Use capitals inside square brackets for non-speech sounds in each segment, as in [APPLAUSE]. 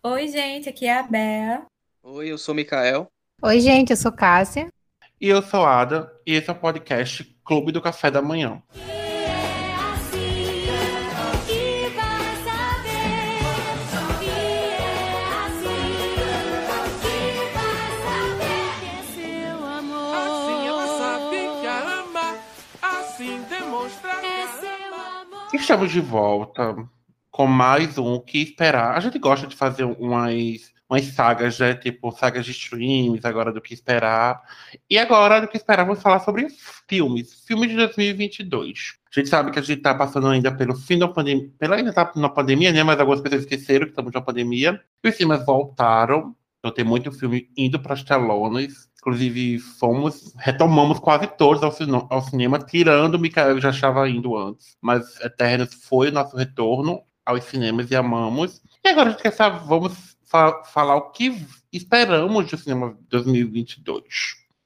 Oi, gente, aqui é a Bea. Oi, eu sou o Mikael. Oi, gente, eu sou Cássia. E eu sou Ada, e esse é o podcast Clube do Café da Manhã. Assim a assim a ama. Estamos de volta com mais um que esperar. A gente gosta de fazer umas, umas sagas, né? Tipo, sagas de streams, agora do que esperar. E agora, do que esperar, vamos falar sobre filmes. Filmes de 2022. A gente sabe que a gente tá passando ainda pelo fim da pandemia. Pela ainda tá na pandemia, né? Mas algumas pessoas esqueceram que estamos na pandemia. E os cinemas voltaram. Então tem muito filme indo para as telonas. Inclusive, fomos, retomamos quase todos ao, ao cinema, tirando o Mikael, que já estava indo antes. Mas Eternos foi o nosso retorno aos cinemas e amamos. E agora a gente quer saber, vamos fa- falar o que esperamos do cinema 2022.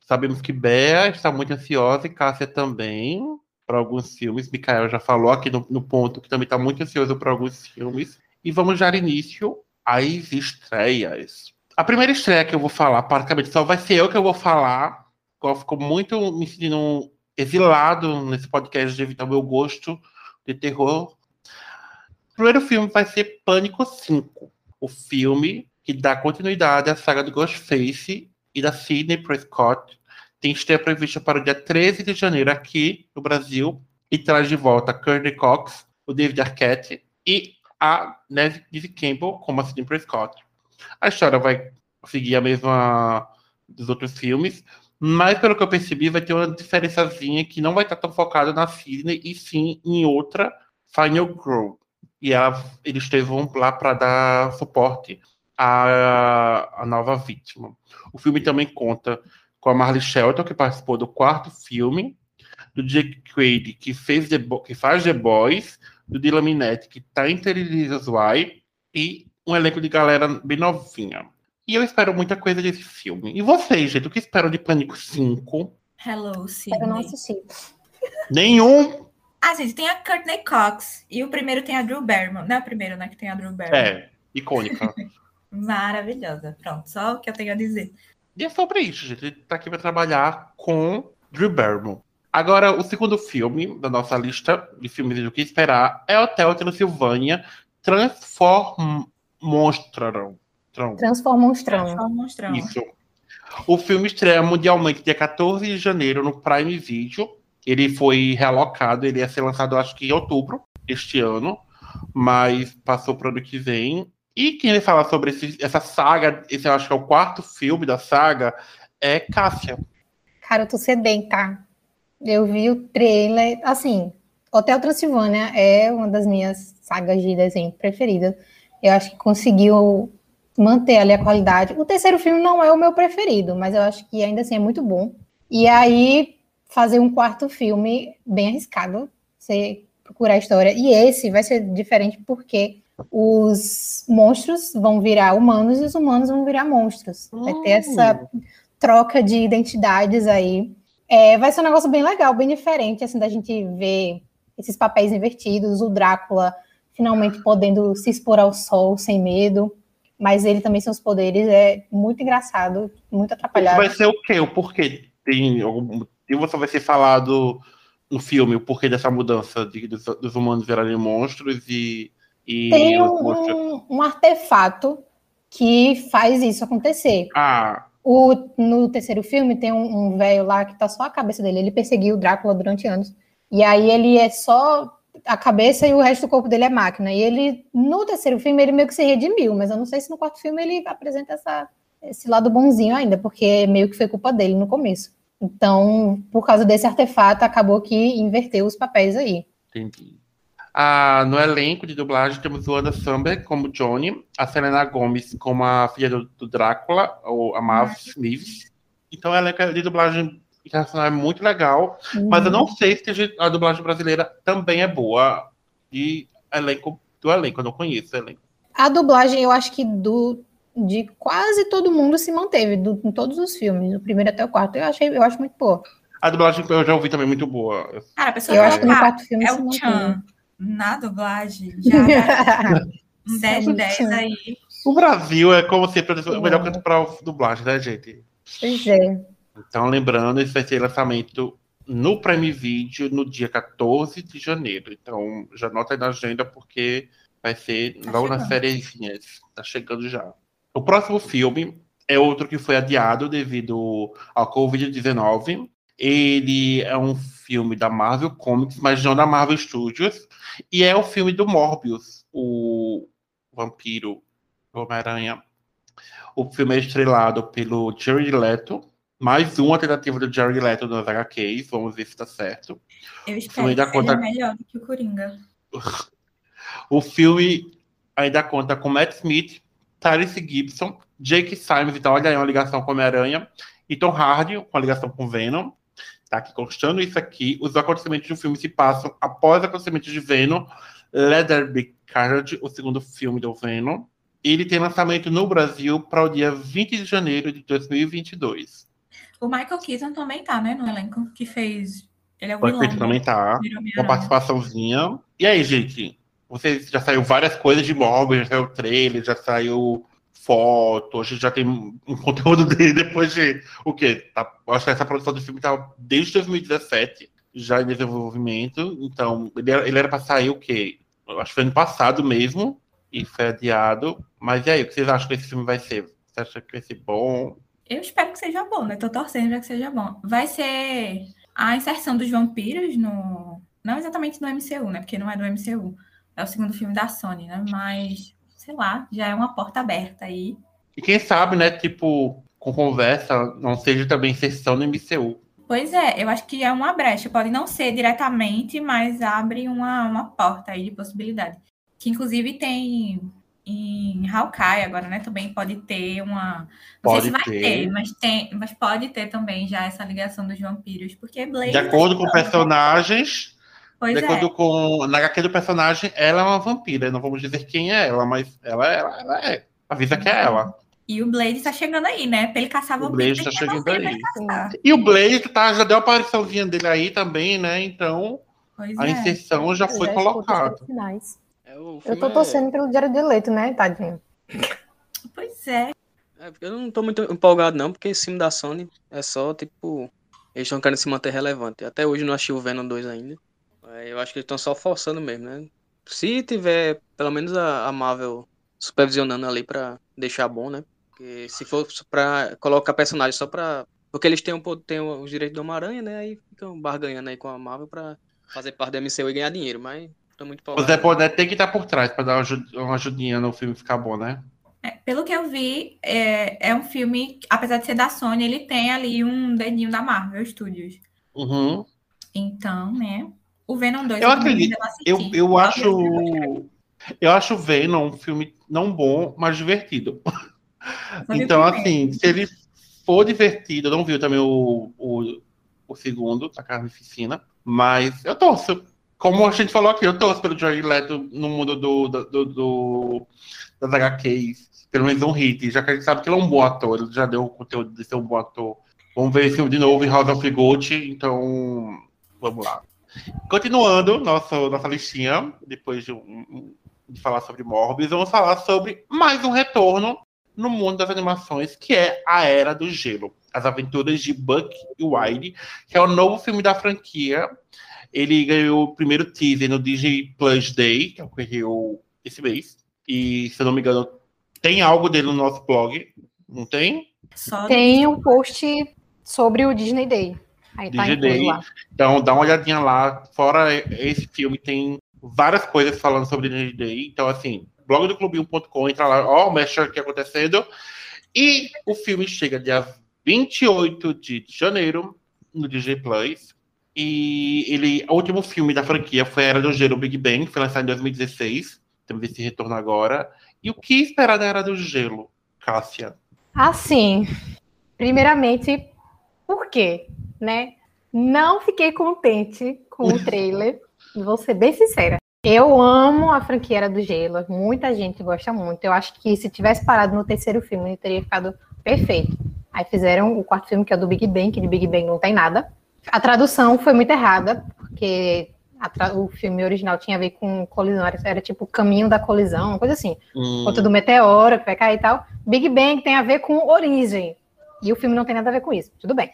Sabemos que Bea está muito ansiosa e Cássia também para alguns filmes. Mikael já falou aqui no, no ponto que também está muito ansioso para alguns filmes. E vamos dar início às estreias. A primeira estreia que eu vou falar, praticamente só vai ser eu que eu vou falar. Eu fico muito me sentindo exilado nesse podcast devido ao meu gosto de terror. Primeiro filme vai ser Pânico 5, o filme que dá continuidade à saga do Ghostface e da Sidney Prescott. Tem estreia prevista para o dia 13 de janeiro aqui no Brasil e traz de volta Courtney Cox, o David Arquette e a Neve Campbell como a Sidney Prescott. A história vai seguir a mesma dos outros filmes, mas pelo que eu percebi, vai ter uma diferençazinha que não vai estar tão focada na Sidney e sim em outra Final Girl. E ela, eles vão lá para dar suporte à, à nova vítima. O filme também conta com a Marley Shelton, que participou do quarto filme, do Jake Quaid, que, fez The Bo- que faz The Boys, do Dylan Minetti, que está em Televisas Why, e um elenco de galera bem novinha. E eu espero muita coisa desse filme. E vocês, gente, o que esperam de Pânico 5? Hello, Eu não assisti. Nenhum. Ah, gente, tem a Courtney Cox. E o primeiro tem a Drew Barrymore. Não é o primeiro, né? Que tem a Drew Barrymore. É, icônica. [LAUGHS] Maravilhosa. Pronto, só o que eu tenho a dizer. E é sobre isso, gente. Ele tá aqui pra trabalhar com Drew Barrymore. Agora, o segundo filme da nossa lista de filmes do que esperar é Hotel Transilvânia Transformonstram. Tram. Transforma um estranho. Só um monstrão. Isso. O filme estreia mundialmente dia 14 de janeiro no Prime Video. Ele foi realocado, ele ia ser lançado acho que em outubro deste ano, mas passou para o ano que vem. E quem vai falar sobre esse- essa saga, esse eu acho que é o quarto filme da saga, é Cássia. Cara, eu tô sedenta. Eu vi o trailer. Assim, Hotel Transilvânia é uma das minhas sagas de desenho preferidas. Eu acho que conseguiu manter ali a qualidade. O terceiro filme não é o meu preferido, mas eu acho que ainda assim é muito bom. E aí, fazer um quarto filme bem arriscado. Você procurar a história. E esse vai ser diferente porque os monstros vão virar humanos e os humanos vão virar monstros. Vai ter essa troca de identidades aí. É, vai ser um negócio bem legal, bem diferente, assim, da gente ver esses papéis invertidos, o Drácula finalmente podendo se expor ao sol sem medo, mas ele também seus poderes é muito engraçado, muito atrapalhado. Vai ser o quê? O porquê? Tem algum ou só vai ser falado no filme o porquê dessa mudança de- dos, dos humanos virarem monstros e, e Tem um, um- um artefato que faz isso acontecer. Ah, O, no terceiro filme tem um, um velho lá que tá só a cabeça dele. Ele perseguiu o Drácula durante anos. E aí ele é só a cabeça e o resto do corpo dele é máquina. E ele, no terceiro filme, ele meio que se redimiu, mas eu não sei se no quarto filme ele apresenta essa, esse lado bonzinho ainda, porque meio que foi culpa dele no começo. Então, por causa desse artefato, acabou que inverteu os papéis aí. Entendi. Ah, no elenco de dublagem temos o Anna Samberg como Johnny, a Selena Gomez como a filha do, do Drácula, ou a Mav Smith. Então o elenco de dublagem internacional é muito legal, mas eu não sei se a dublagem brasileira também é boa. E elenco do elenco, eu não conheço o elenco. A dublagem, eu acho que do de quase todo mundo se manteve, do, em todos os filmes, do primeiro até o quarto. Eu, achei, eu acho muito boa. A dublagem eu já ouvi também muito boa. Cara, a pessoa Eu vai acho que no quarto filme é se o manteve. Chan na dublagem. Já [LAUGHS] um 10 de muito 10 Chan. aí. O Brasil é, como sempre, o melhor canto para dublagem, né, gente? Pois é. Então, lembrando, esse vai ser lançamento no Prime Video no dia 14 de janeiro. Então, já anota aí na agenda, porque vai ser Tá logo nas chegando. férias. Tá chegando já. O próximo filme é outro que foi adiado devido ao Covid-19. Ele é um filme da Marvel Comics, mas não da Marvel Studios. E é o filme do Morbius, o vampiro Homem-Aranha. O filme é estrelado pelo Jared Leto. Mais uma tentativa do Jared Leto nos HQs. Vamos ver se tá certo. Eu espero que seja conta- melhor do que o Coringa. [LAUGHS] O filme ainda conta com Matt Smith, Tyrese Gibson, Jake Simons, então olha aí uma ligação com Homem-Aranha, e Tom Hardy, com a ligação com Venom. Tá aqui constando isso aqui. Os acontecimentos do filme se passam após os acontecimentos de Venom, Be Carnage, o segundo filme do Venom. Ele tem lançamento no Brasil para o dia 20 de janeiro de 2022. O Michael Keaton também tá, né? No elenco que fez. Ele é o ser que também tá. Homem-Aranha. participaçãozinha. E aí, gente? Vocês já saiu várias coisas de Morbius, já saiu trailer, já saiu foto, a gente já tem um [LAUGHS] conteúdo dele depois de o quê? Tá, acho que essa produção do filme tá desde 2017, já em desenvolvimento. Então, ele era, ele era pra sair o quê? Acho que foi ano passado mesmo, e foi adiado. Mas e aí, o que vocês acham que esse filme vai ser? Você acha que vai ser bom? Eu espero que seja bom, né? Tô torcendo pra que seja bom. Vai ser a inserção dos vampiros no. Não exatamente no MCU, né? Porque não é do MCU. É o segundo filme da Sony, né? Mas, sei lá, já é uma porta aberta aí. E quem sabe, né, tipo, com conversa, não seja também sessão no MCU. Pois é, eu acho que é uma brecha. Pode não ser diretamente, mas abre uma, uma porta aí de possibilidade. Que inclusive tem em Hawkeye agora, né? Também pode ter uma. Não Pode sei se vai ter. ter, mas, tem, mas pode ter também já essa ligação dos vampiros. Porque Blade. De acordo com personagens, Pois de é. acordo com. Na HQ do personagem, ela é uma vampira. Não vamos dizer quem é ela, mas ela, ela, ela é. Avisa que é ela. E o Blade tá chegando aí, né? Pra ele caçar O vampiro. Blade tem tá chegando aí. E o Blade tá, já deu a apariçãozinha dele aí também, né? Então Pois a é. inserção já foi Já os colocada. É, o Eu tô é- torcendo pelo Jared Leto, né, tadinho? Pois é. É, porque eu não tô muito empolgado, não, porque esse filme da Sony é só, tipo. Eles estão querendo se manter relevante. Até hoje não achei o Venom 2 ainda. Eu acho que eles estão só forçando mesmo, né? Se tiver pelo menos a, a Marvel supervisionando ali pra deixar bom, né? Porque se for pra colocar personagem só pra. Porque eles têm, um, têm os direitos do Homem-Aranha, né? Aí ficam barganhando aí com a Marvel pra fazer parte da MCU e ganhar dinheiro. Mas tô muito. Zé Boné tem que estar por trás pra dar uma ajudinha no filme ficar bom, né? É, Pelo que eu vi, é, é um filme, apesar de ser da Sony, ele tem ali um dedinho da Marvel Studios. Uhum. Então, né? O Venom 2 Eu também acredito. Eu, eu acho. eu Eu acho Venom um filme não bom, mas divertido. Então, assim, se ele for divertido, eu não vi também o, o, o segundo, da Carnificina, mas eu torço. Como a gente falou aqui, eu torço pelo Jared Leto no mundo do, do, do- do- das HQs. Pelo menos um hit, já que a gente sabe que ele é um bom ator, ele já deu o conteúdo de ser um bom ator. Vamos ver esse filme de novo em House of Gold, então vamos lá. Continuando nossa, nossa listinha, depois de, um- de falar sobre Morbius, vamos falar sobre mais um retorno no mundo das animações, que é A Era do Gelo. As Aventuras de Buck e Wilde, que é o novo filme da franquia. Ele ganhou o primeiro teaser no Disney Plus Day, que ocorreu esse mês. E, se eu não me engano, tem algo dele no nosso blog, não tem? Só Tem um post sobre o Disney Day. Aí tá Day. lá. Então, dá uma olhadinha lá. Fora esse filme, tem várias coisas falando sobre Day. Então, assim, blog do clubinho.com, entra lá, ó, o mexe aqui acontecendo. E o filme chega dia 28 de janeiro no Disney Plus. E ele, o último filme da franquia foi Era do Gelo Big Bang, foi lançado em 2016. Temos esse retorno agora. E o que esperar da Era do Gelo, Cássia? Assim, primeiramente, por quê? Né? Não fiquei contente com o [LAUGHS] trailer, vou ser bem sincera. Eu amo a franquia Era do Gelo, muita gente gosta muito. Eu acho que se tivesse parado no terceiro filme, ele teria ficado perfeito. Aí fizeram o quarto filme, que é o do Big Bang, que de Big Bang não tem nada. A tradução foi muito errada, porque O filme original tinha a ver com colisão, era, era tipo o caminho da colisão, uma coisa assim. Hum, Conta do meteoro que vai cair e tal. Big Bang tem a ver com origem. E o filme não tem nada a ver com isso. Tudo bem.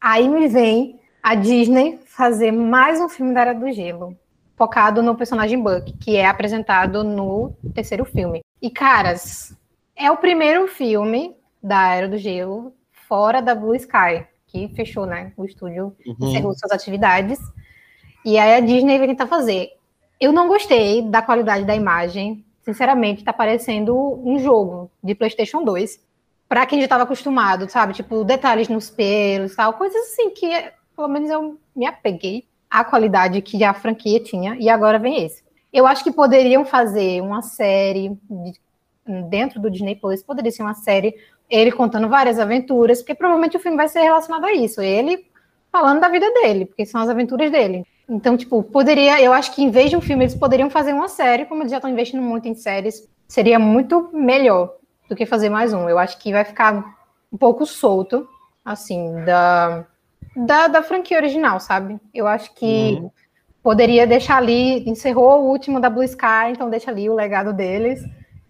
Aí me vem a Disney fazer mais um filme da Era do Gelo, focado no personagem Buck, que é apresentado no terceiro filme. E, caras, é o primeiro filme da Era do Gelo fora da Blue Sky, que fechou, né? O estúdio uhum. encerrou suas atividades. E aí a Disney vai tentar fazer. Eu não gostei da qualidade da imagem. Sinceramente, tá parecendo um jogo de PlayStation 2. Pra quem já estava acostumado, sabe? Tipo, detalhes nos pelos tal. Coisas assim que, pelo menos, eu me apeguei à qualidade que a franquia tinha. E agora vem esse. Eu acho que poderiam fazer uma série de- dentro do Disney Plus. Poderia ser uma série ele contando várias aventuras, porque provavelmente o filme vai ser relacionado a isso. Ele falando da vida dele, porque são as aventuras dele. Então, tipo, poderia, eu acho que em vez de um filme, eles poderiam fazer uma série, como eles já estão investindo muito em séries, seria muito melhor do que fazer mais um. Eu acho que vai ficar um pouco solto, assim, da, da, da franquia original, sabe? Eu acho que Uhum. poderia deixar ali, encerrou o último da Blue Sky, então deixa ali o legado deles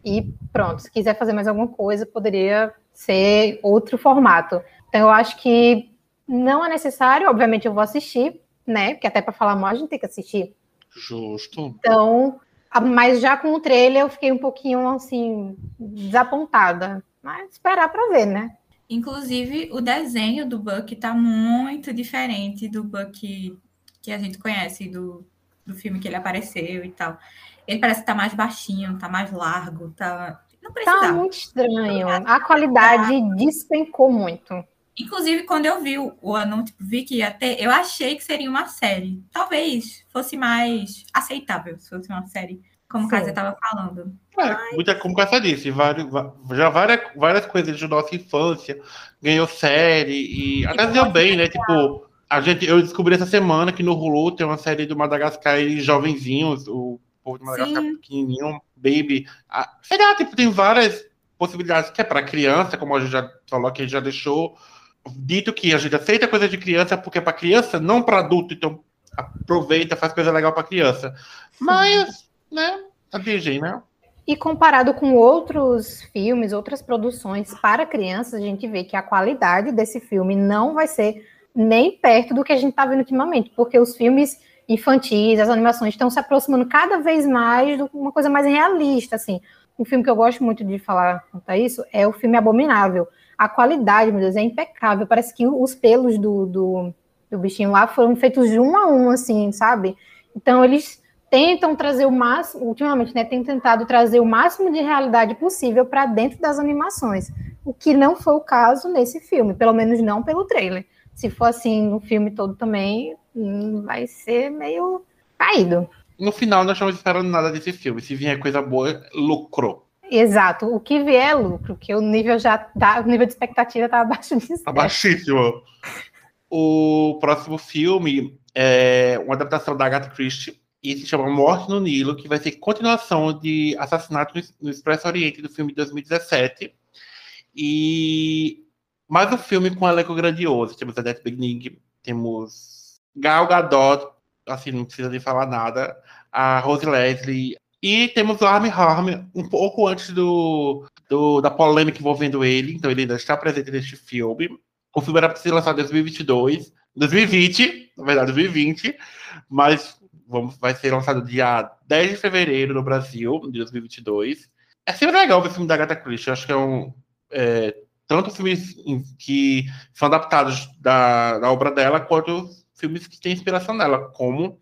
e pronto. Se quiser fazer mais alguma coisa, poderia ser outro formato. Então, eu acho que não é necessário, obviamente eu vou assistir, né? Porque até para falar mal a gente tem que assistir. Justo. Então, mas já com o trailer eu fiquei um pouquinho assim desapontada. Mas esperar para ver, né? Inclusive, o desenho do Buck tá muito diferente do Buck que a gente conhece, do, do filme que ele apareceu e tal. Ele parece que tá mais baixinho, tá mais largo, tá. Não Tá muito estranho. A qualidade despencou muito. Inclusive, quando eu vi o, o anúncio, tipo, vi que ia ter, eu achei que seria uma série. Talvez fosse mais aceitável se fosse uma série, como o. Kasia estava falando. É, muita, como Cássia disse, vários, va- já várias, várias coisas de nossa infância ganhou série e até deu bem, né? Tipo, a gente, eu descobri essa semana que no Hulu tem uma série do Madagascar e jovenzinhos, o povo de Madagascar Sim. pequenininho, baby. Ah, sei lá, tipo, tem várias possibilidades que é para criança, como a gente já falou que a gente já deixou dito que a gente aceita coisa de criança porque é para criança, não para adulto, então aproveita, faz coisa legal para criança. Mas, né, a Disney, né? E comparado com outros filmes, outras produções para crianças, a gente vê que a qualidade desse filme não vai ser nem perto do que a gente está vendo ultimamente, porque os filmes infantis, as animações estão se aproximando cada vez mais de uma coisa mais realista, assim. Um filme que eu gosto muito de falar quanto a isso é o filme Abominável. A qualidade, meu Deus, é impecável. Parece que os pelos do, do, do bichinho lá foram feitos de um a um, assim, sabe? Então, eles tentam trazer o máximo, ultimamente, né, tem tentado trazer o máximo de realidade possível para dentro das animações, o que não foi o caso nesse filme, pelo menos não pelo trailer. Se for assim no filme todo também, hum, vai ser meio caído. No final, nós estamos esperando nada desse filme. Se vier coisa boa, lucrou. Exato, o que vier é lucro, que o nível já tá, o nível de expectativa tá abaixo disso. Tá baixíssimo. O próximo filme é uma adaptação da Agatha Christie e se chama Morte no Nilo, que vai ser continuação de Assassinato no- Expresso Oriente do filme de 2017. E mais um filme com um elenco grandioso. Temos a Annette Bening, temos Gal Gadot, assim, não precisa nem falar nada, a Rose Leslie, e temos o Armie Hammer um pouco antes do, do- da polêmica envolvendo ele, então ele ainda está presente neste filme. O filme era para ser lançado em 2022, 2020, na verdade 2020, mas vamos, vai ser lançado dia 10 de fevereiro no Brasil, de 2022. É sempre legal ver o filme da Agatha Christie, acho que é um... é, tanto filmes que são adaptados da, da obra dela, quanto filmes que têm inspiração nela, como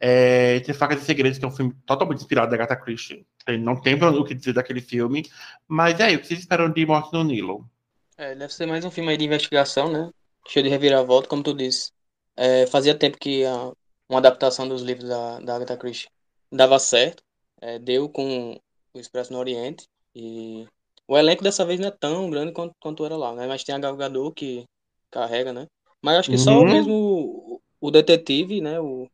é, Entre Facas e Segredos, que é um filme totalmente inspirado da Agatha Christie. Não tem o que dizer daquele filme. Mas é aí, o que vocês esperam de Morte no Nilo? É, deve ser mais um filme de investigação, né? Cheio de reviravolta, como tu disse. É, fazia tempo que a- uma adaptação dos livros da, da Agatha Christie dava certo. É, deu com o Expresso no Oriente. E o elenco dessa vez não é tão grande quanto, quanto era lá, né? Mas tem a Gal Gadot que carrega, né? Mas acho que só Uhum. mesmo o, o detetive, né? O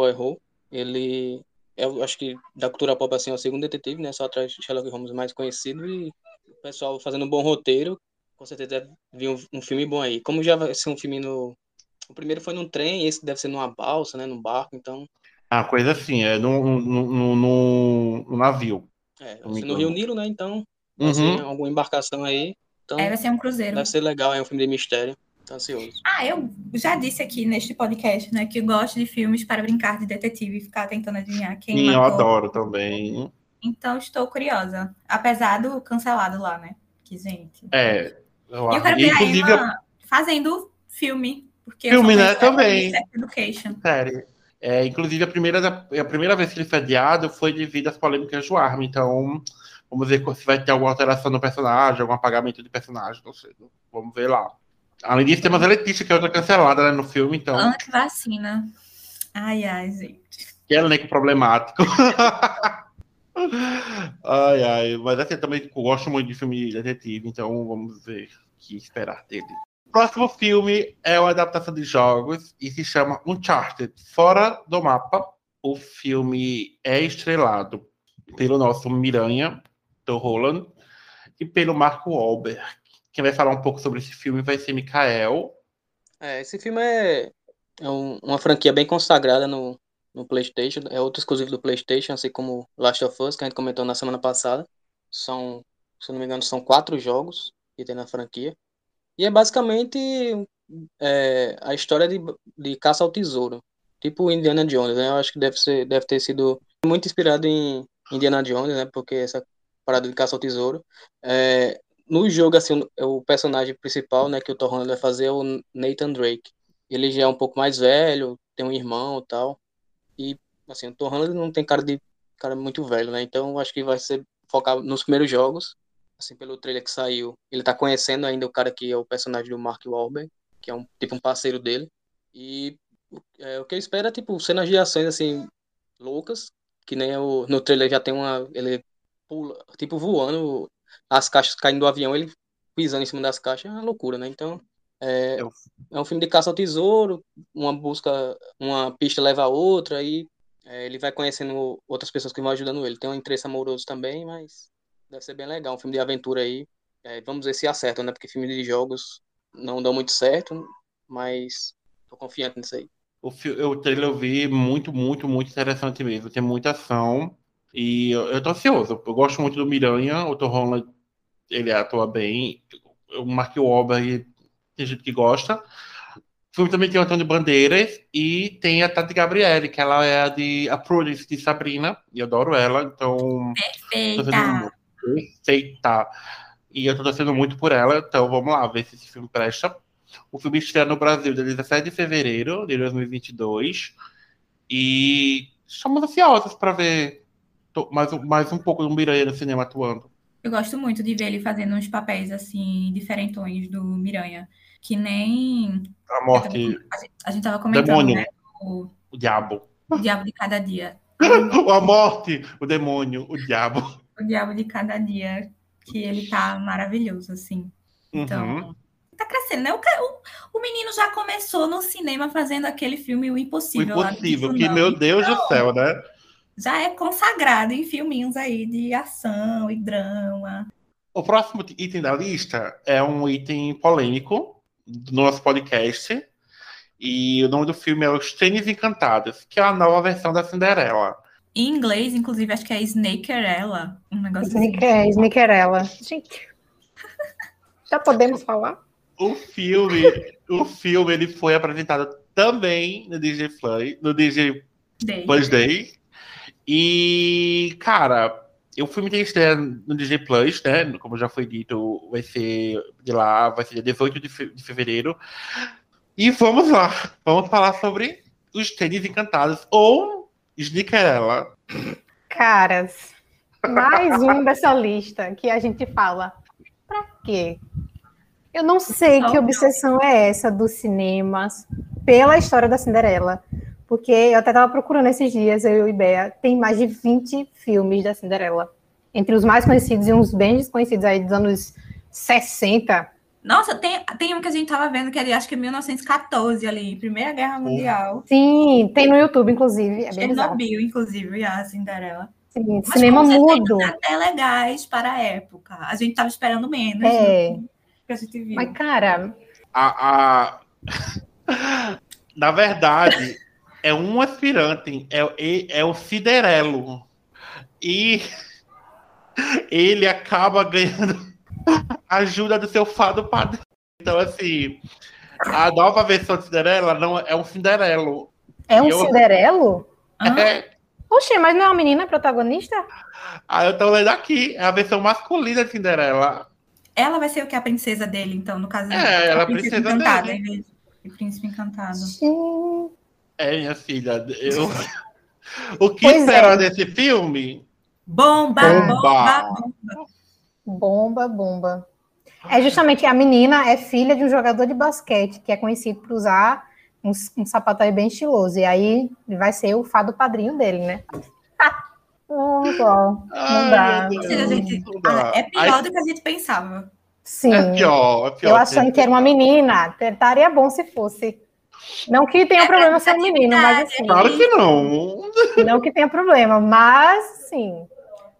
Poirot, ele... Eu acho que da cultura pop, assim, é o segundo detetive, né? Só atrás de Sherlock Holmes mais conhecido. E o pessoal fazendo um bom roteiro com certeza deve vir um, um filme bom aí. Como já vai ser um filme no. O primeiro foi num trem, esse deve ser numa balsa, né? Num barco, então É uma coisa assim, é no, no, no, no- navio. É, assim, no Rio. Nilo, né? Então, vai Uhum. alguma embarcação aí. Então, É, vai ser um cruzeiro. deve ser legal, é um filme de mistério. Tô ansioso. Ah, eu já disse aqui neste podcast, né, que eu gosto de filmes para brincar de detetive e ficar tentando adivinhar quem Sim, eu matou. adoro também. Então estou curiosa. Apesar do cancelado lá, né? Que gente. É. Eu, E eu quero ver a inclusive, Emma fazendo filme. Porque eu Filme, né, também. Education. série. É, inclusive, a primeira, a primeira vez que ele foi adiado foi devido às polêmicas do Armin. Então, vamos ver se vai ter alguma alteração no personagem, algum apagamento de personagem, não sei. Vamos ver lá. Além disso, temos a Letícia, que é outra cancelada né, no filme, então, Antivacina. Ai, ai, gente. que é elenco problemático. [LAUGHS] ai, ai. Mas assim, eu também gosto muito de filme de detetive, então vamos ver o que esperar dele. O próximo filme é uma adaptação de jogos e se chama Uncharted Fora do Mapa. O filme é estrelado pelo nosso Miranha, do Roland, e pelo Marco Wahlberg. Quem vai falar um pouco sobre esse filme vai ser Mikael. É, esse filme é, é um- uma franquia bem consagrada no, no PlayStation. É outro exclusivo do PlayStation, assim como Last of Us, que a gente comentou na semana passada. São, se não me engano, são quatro jogos que tem na franquia. E é basicamente é, a história de, de caça ao tesouro. Tipo Indiana Jones, né? Eu acho que deve ser, deve ter sido muito inspirado em Indiana Jones, né? Porque essa parada de caça ao tesouro. É, no jogo, assim, o, personagem principal, né, que o Tom vai fazer é o Nathan Drake. Ele já é um pouco mais velho, tem um irmão e tal. E, assim, o Tom não tem cara de cara muito velho, né? Então, acho que vai ser focar nos primeiros jogos. Assim, pelo trailer que saiu, ele tá conhecendo ainda o cara que é o personagem do Mark Wahlberg, que é um tipo um parceiro dele. E é, o que eu espero é, tipo, cenas de ações, assim, loucas, que nem o, no trailer já tem uma... Ele pula, tipo, voando, as caixas caindo do avião, ele pisando em cima das caixas, é uma loucura, né? Então, é, é um filme de caça ao tesouro, uma busca, uma pista leva a outra, e é, ele vai conhecendo outras pessoas que vão ajudando ele. Tem um interesse amoroso também, mas deve ser bem legal, um filme de aventura aí. É, vamos ver se acerta, né? Porque filme de jogos não dão muito certo, mas tô confiante nisso aí. O, o trailer eu vi muito, muito, muito interessante mesmo. Tem muita ação. E eu, eu tô ansioso. Eu gosto muito do Miranha. O Tom Holland, ele atua bem. O Mark Wahlberg, tem gente que gosta. O filme também tem o Antônio Bandeiras. E tem a Tati Gabriele, que ela é a de a Prudence de Sabrina. E eu adoro ela. Então, tô torcendo Eita! muito. Perfeita. E eu tô torcendo muito por ela. Então, vamos lá, ver se esse filme presta. O filme estreia no Brasil dia 17 de fevereiro de 2022. E estamos ansiosos para ver mais, um- mais um pouco do Miranha no cinema atuando. Eu gosto muito de ver ele fazendo uns papéis assim, diferentões do Miranha. Que nem. A morte, A gente, a gente tava comentando, demônio, né? O o diabo. Diabo de Cada Dia. [LAUGHS] A morte, o demônio, o diabo. O Diabo de Cada Dia. Que ele tá maravilhoso, assim. Então. Uhum. Tá crescendo, né? O, o, o menino já começou no cinema fazendo aquele filme O O Impossível. no impossível, que meu Deus do céu, né? Já é consagrado em filminhos aí de ação e drama. O próximo item da lista é um item polêmico do nosso podcast. E o nome do filme é Os Tênis Encantados, que é a nova versão da Cinderela. Em inglês, inclusive, acho que é Snakerella. Um negócio assim. Snick- é, Snickerella. Gente, [LAUGHS] já podemos falar? O filme, o filme ele foi apresentado também no DJ Play, no DJ Day. Plus Day. E, cara, o filme tem estreia no DJ Plus, né? Como já foi dito, vai ser de lá, vai ser dia 18 de, fe- de fevereiro. E vamos lá, vamos falar sobre os tênis encantados ou Snickerella. Caras, mais um dessa lista que a gente fala. Pra quê? Eu não sei que obsessão é essa dos cinemas pela história da Cinderela. Porque eu até estava procurando esses dias, eu e o Bea, tem mais de 20 filmes da Cinderela. Entre os mais conhecidos e uns bem desconhecidos aí dos anos 60. Nossa, tem, tem um que a gente tava vendo que é de, acho que é 1914 ali, Primeira Guerra Mundial. Sim, tem no YouTube, inclusive. É. Chernobyl, inclusive, a Cinderela. Sim, Mas cinema mudo. até legais para a época. A gente tava esperando menos É. do que a gente viu. Mas, cara, A, a... [LAUGHS] Na verdade, é um aspirante, é, é, é o Ciderelo. E [LAUGHS] ele acaba ganhando ajuda do seu fado padre. Então, assim, a nova versão de Cinderela não é um Cinderelo. É um Eu- Cinderelo? Hã? É, Oxê, mas não é uma menina protagonista? aí eu tô lendo aqui, é a versão masculina de Cinderela. Ela vai ser o que? A princesa dele, então, no caso. É, ela é a princesa encantada, dele. em vez de príncipe encantado. Sim. É, minha filha, eu... [LAUGHS] o que Pois é. esperar desse filme? Bomba, Bomba. bomba, bomba. Bomba. É justamente a menina é filha de um jogador de basquete que é conhecido por usar um, um sapato bem estiloso. E aí vai ser o fado padrinho dele, né? Não, não Ai, dá. meu Ou seja, a Deus, gente- não dá. ah, é pior Aí- do que a gente pensava. Sim. É pior, é pior. Eu achando que era uma menina, estaria bom se fosse. Não que tenha É problema ser um menino, mas assim, Claro que não. não que tenha problema, mas sim.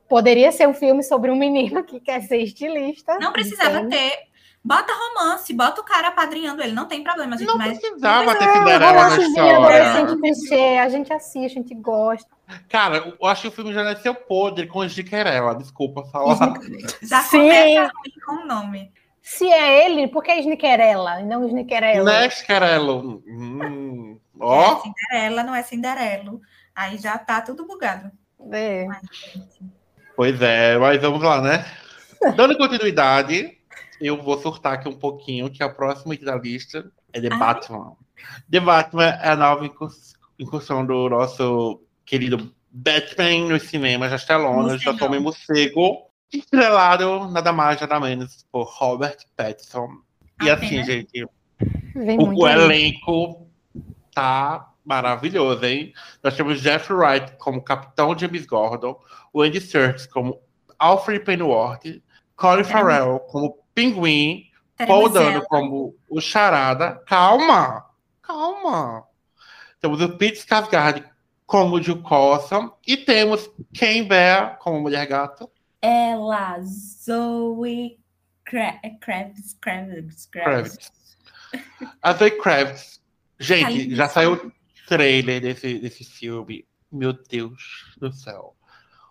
Poderia ser um filme sobre um menino que quer ser estilista. Não precisava entende? ter. Bota romance, bota o cara apadrinhando ele, não tem problema, gente. Não mas precisava ter É, Cinderela na história. adolescente clichê, a gente assiste, a gente gosta. Cara, eu acho que o filme já nasceu podre com Jiquerela. Desculpa falar. já Sim. começa ruim com o nome. Se é ele, por que Sniquerela e não Sniquerela? Né, Jiquerelo? Hum, É ó, Cinderela, não é Cinderelo. Aí já tá tudo bugado. É. pois é, mas vamos lá, né? Dando continuidade, eu vou surtar aqui um pouquinho, que a próxima da lista é The Ah. Batman. The Batman é a nova incurs- incursão do nosso querido Batman nos cinemas das telonas, já tomei morcego, estrelado nada mais, nada menos por Robert Pattinson. E Apenas. assim, gente, Vem o, muito o aí. elenco tá maravilhoso, hein? Nós temos Jeff Wright como Capitão James Gordon, o Andy Serkis como Alfred Pennyworth, Colin Farrell como Pinguim, Paul Dano como o Charada. Calma! Calma! Temos o Pete Skarsgård como o Jill Coulson e temos Ken Bear como Mulher Gato. Ela, Zoe Kra- Kravitz, Kravitz, Kravitz. A Zoe Kravitz. Gente, Ai, já isso. saiu o trailer desse, desse filme. Meu Deus do céu.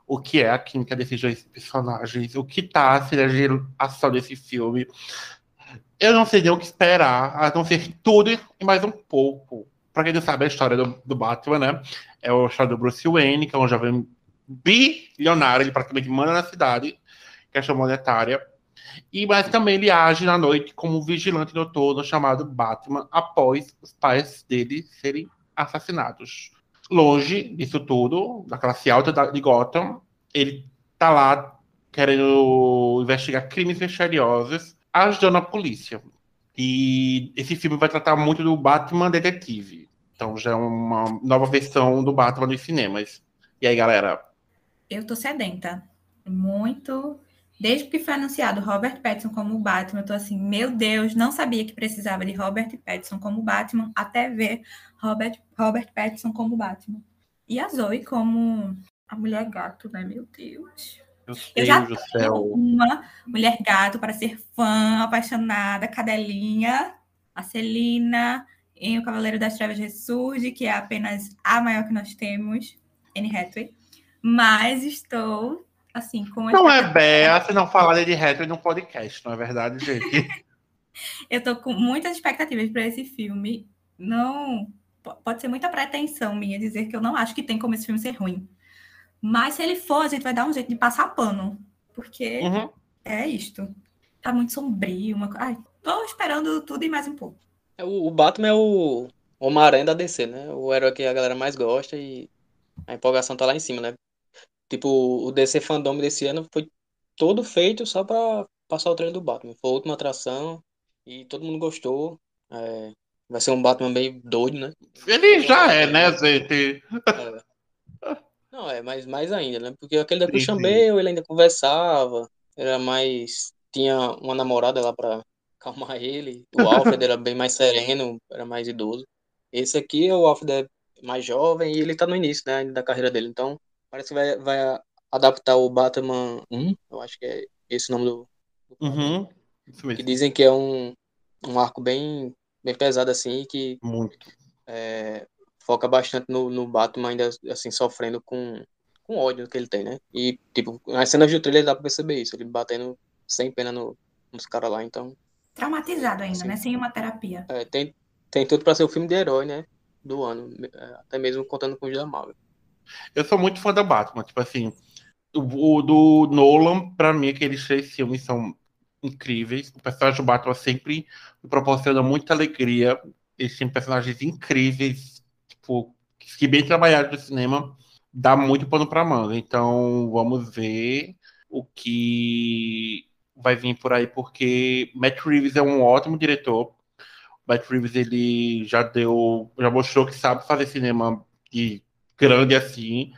O que é a química desses dois personagens? O que tá a ação desse filme? Eu não sei nem o que esperar, a não ser tudo e mais um pouco. Pra quem não sabe a história do, do Batman, né? É a história do Bruce Wayne, que é um jovem bilionário, ele praticamente manda na cidade, questão monetária. E mas também ele age na noite como um vigilante noturno chamado Batman após os pais dele serem assassinados. Longe disso tudo, da classe alta de Gotham, ele tá lá querendo investigar crimes misteriosos, ajudando a polícia. E esse filme vai tratar muito do Batman detetive. Então já é uma nova versão do Batman nos cinemas. E aí, galera? Eu tô sedenta. Muito. Desde que foi anunciado Robert Pattinson como Batman, eu tô assim, meu Deus, não sabia que precisava de Robert Pattinson como Batman, até ver Robert, Robert Pattinson como Batman. E a Zoe como a mulher gato, né? Meu Deus. Meu Eu já do tenho céu. uma mulher gato para ser fã, apaixonada, cadelinha, a Celina, em O Cavaleiro das Trevas Ressurge, que é apenas a maior que nós temos, Anne Hathaway. Mas estou, assim, com... Não é Bea se não falar de Hathaway no podcast, não é verdade, gente? [LAUGHS] Eu tô com muitas expectativas para esse filme. Não... po- Pode ser muita pretensão minha dizer que eu não acho que tem como esse filme ser ruim. Mas se ele for, a gente vai dar um jeito de passar pano. Porque Uhum. É isto. Tá muito sombrio. Uma... Ai, tô esperando tudo e mais um pouco. É, O, o Batman é o Homem-Aranha da DC, né? O herói que a galera mais gosta e a empolgação tá lá em cima, né? Tipo, o DC Fandom desse ano foi todo feito só pra passar o treino do Batman. Foi a última atração e todo mundo gostou. É, vai ser um Batman bem doido, né? Ele já é, né, gente? É. Não, é, mas mais ainda, né? Porque aquele da. Bale, ele ainda conversava, era mais. Tinha uma namorada lá pra acalmar [LAUGHS] ele. O Alfred era bem mais sereno, era mais idoso. Esse aqui, o Alfred é mais jovem e ele tá no início, né, ainda da carreira dele. Então, parece que vai, vai adaptar o Batman 1, eu acho que é esse o nome do. do Uhum. Isso Que dizem que é um, um arco bem, bem pesado assim, que Muito. é, foca bastante no, no Batman ainda assim sofrendo com, com ódio que ele tem, né? E tipo, nas cenas do trailer dá pra perceber isso, ele batendo sem pena no, nos caras lá, então Traumatizado ainda, Sim. né? Sem uma terapia. é, tem, tem tudo pra ser o filme de herói, né? Do ano, é, até mesmo contando com os da Marvel. Eu sou muito fã da Batman, tipo assim, o, o do Nolan, pra mim, aqueles três filmes são incríveis. O personagem do Batman sempre me proporciona muita alegria. Eles têm personagens incríveis, tipo, que bem trabalhados no cinema, dá muito pano pra manga. Então, vamos ver o que vai vir por aí, porque Matt Reeves é um ótimo diretor. Matt Reeves, ele já deu, já mostrou que sabe fazer cinema de grande assim.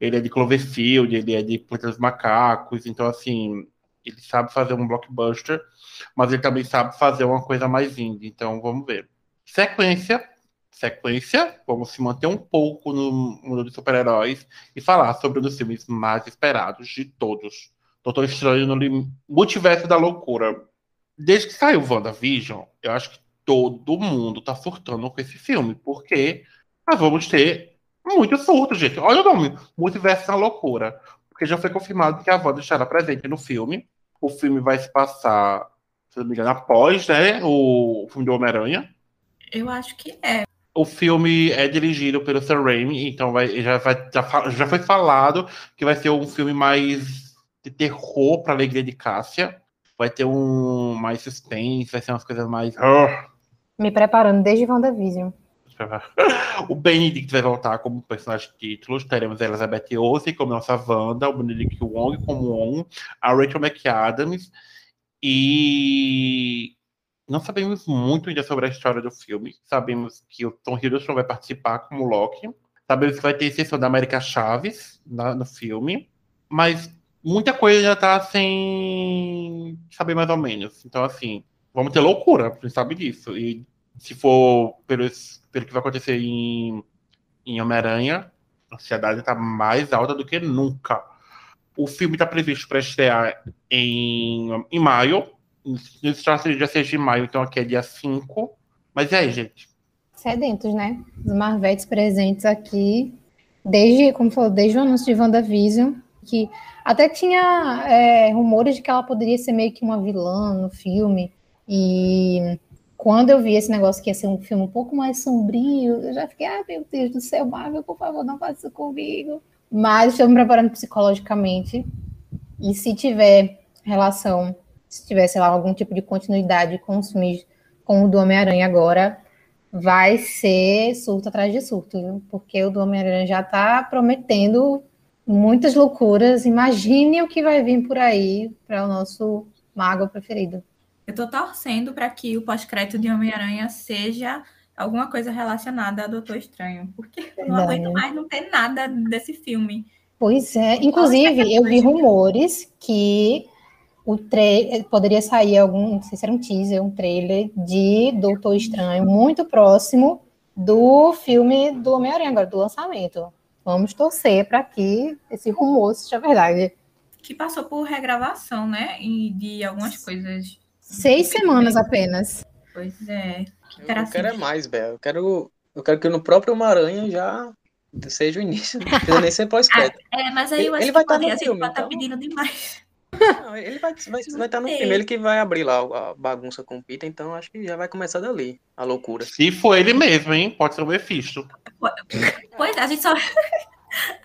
Ele é de Cloverfield, ele é de Planeta dos Macacos, então assim, ele sabe fazer um blockbuster, mas ele também sabe fazer uma coisa mais indie, então vamos ver. Sequência, sequência, vamos se manter um pouco no mundo dos super-heróis e falar sobre um dos filmes mais esperados de todos. Doutor Estranho no Multiverso da Loucura. Desde que saiu WandaVision, eu acho que todo mundo tá surtando com esse filme, porque nós vamos ter muito surto, gente. Olha o nome, Multiverso da Loucura. Porque já foi confirmado que a Wanda estará presente no filme. O filme vai se passar, se não me engano, após né, o filme do Homem-Aranha. Eu acho que é. O filme é dirigido pelo Sam Raimi, então vai, já, vai, já, já foi falado que vai ser um filme mais de terror para alegria de Cássia. Vai ter um mais suspense, vai ser umas coisas mais. Ah! Me preparando desde WandaVision. [LAUGHS] O Benedict vai voltar como personagem de títulos. Teremos a Elizabeth Olsen como nossa Wanda, o Benedict Wong como On, a Rachel McAdams. E não sabemos muito ainda sobre a história do filme. Sabemos que o Tom Hiddleston vai participar como Loki. Sabemos que vai ter exceção da América Chaves na- no filme. Mas muita coisa já tá sem saber mais ou menos. Então, assim, vamos ter loucura, a gente sabe disso. E se for pelo, pelo que vai acontecer em, em Homem-Aranha, a ansiedade está mais alta do que nunca. O filme está previsto para estrear em, em maio. Nos Estados Unidos já seja em maio, então aqui é dia 5. Mas e aí, gente? Sedentos, né? Os Marvetes presentes aqui, desde, como falou, desde o anúncio de WandaVision, que até tinha é, rumores de que ela poderia ser meio que uma vilã no filme. E quando eu vi esse negócio que ia ser um filme um pouco mais sombrio, eu já fiquei, ah, meu Deus do céu, Marvel, por favor, não faça isso comigo. Mas estou me preparando psicologicamente. E se tiver relação, se tiver, sei lá, algum tipo de continuidade com os filmes, com o do Homem-Aranha agora, vai ser surto atrás de surto, viu? Porque o do Homem-Aranha já está prometendo muitas loucuras. Imagine o que vai vir por aí para o nosso mago preferido. Eu tô torcendo para que o pós-crédito de Homem-Aranha seja alguma coisa relacionada a Doutor Estranho, porque eu não aguento mais não ter nada desse filme. Pois é, inclusive eu vi rumores que o trailer poderia sair algum, não sei se era um teaser, um trailer de Doutor Estranho muito próximo do filme do Homem-Aranha, agora do lançamento. Vamos torcer para que esse rumor seja verdade. Que passou por regravação, né? E de algumas coisas. Seis semanas apenas. Pois é. Que Eu, eu quero é mais, Bel. Eu quero, eu quero que no próprio Homem-Aranha já seja o início. Não precisa nem ser pós-crédito. [LAUGHS] É, mas aí eu Ele- acho ele vai que tá no a gente filme, pode estar então- pedindo demais. Não, ele vai estar vai, vai tá no sei. filme, ele que vai abrir lá a bagunça com o Peter, então acho que já vai começar dali, a loucura. Se for ele mesmo, hein? Pode ser o Mephisto. Pois é, a gente só. [LAUGHS]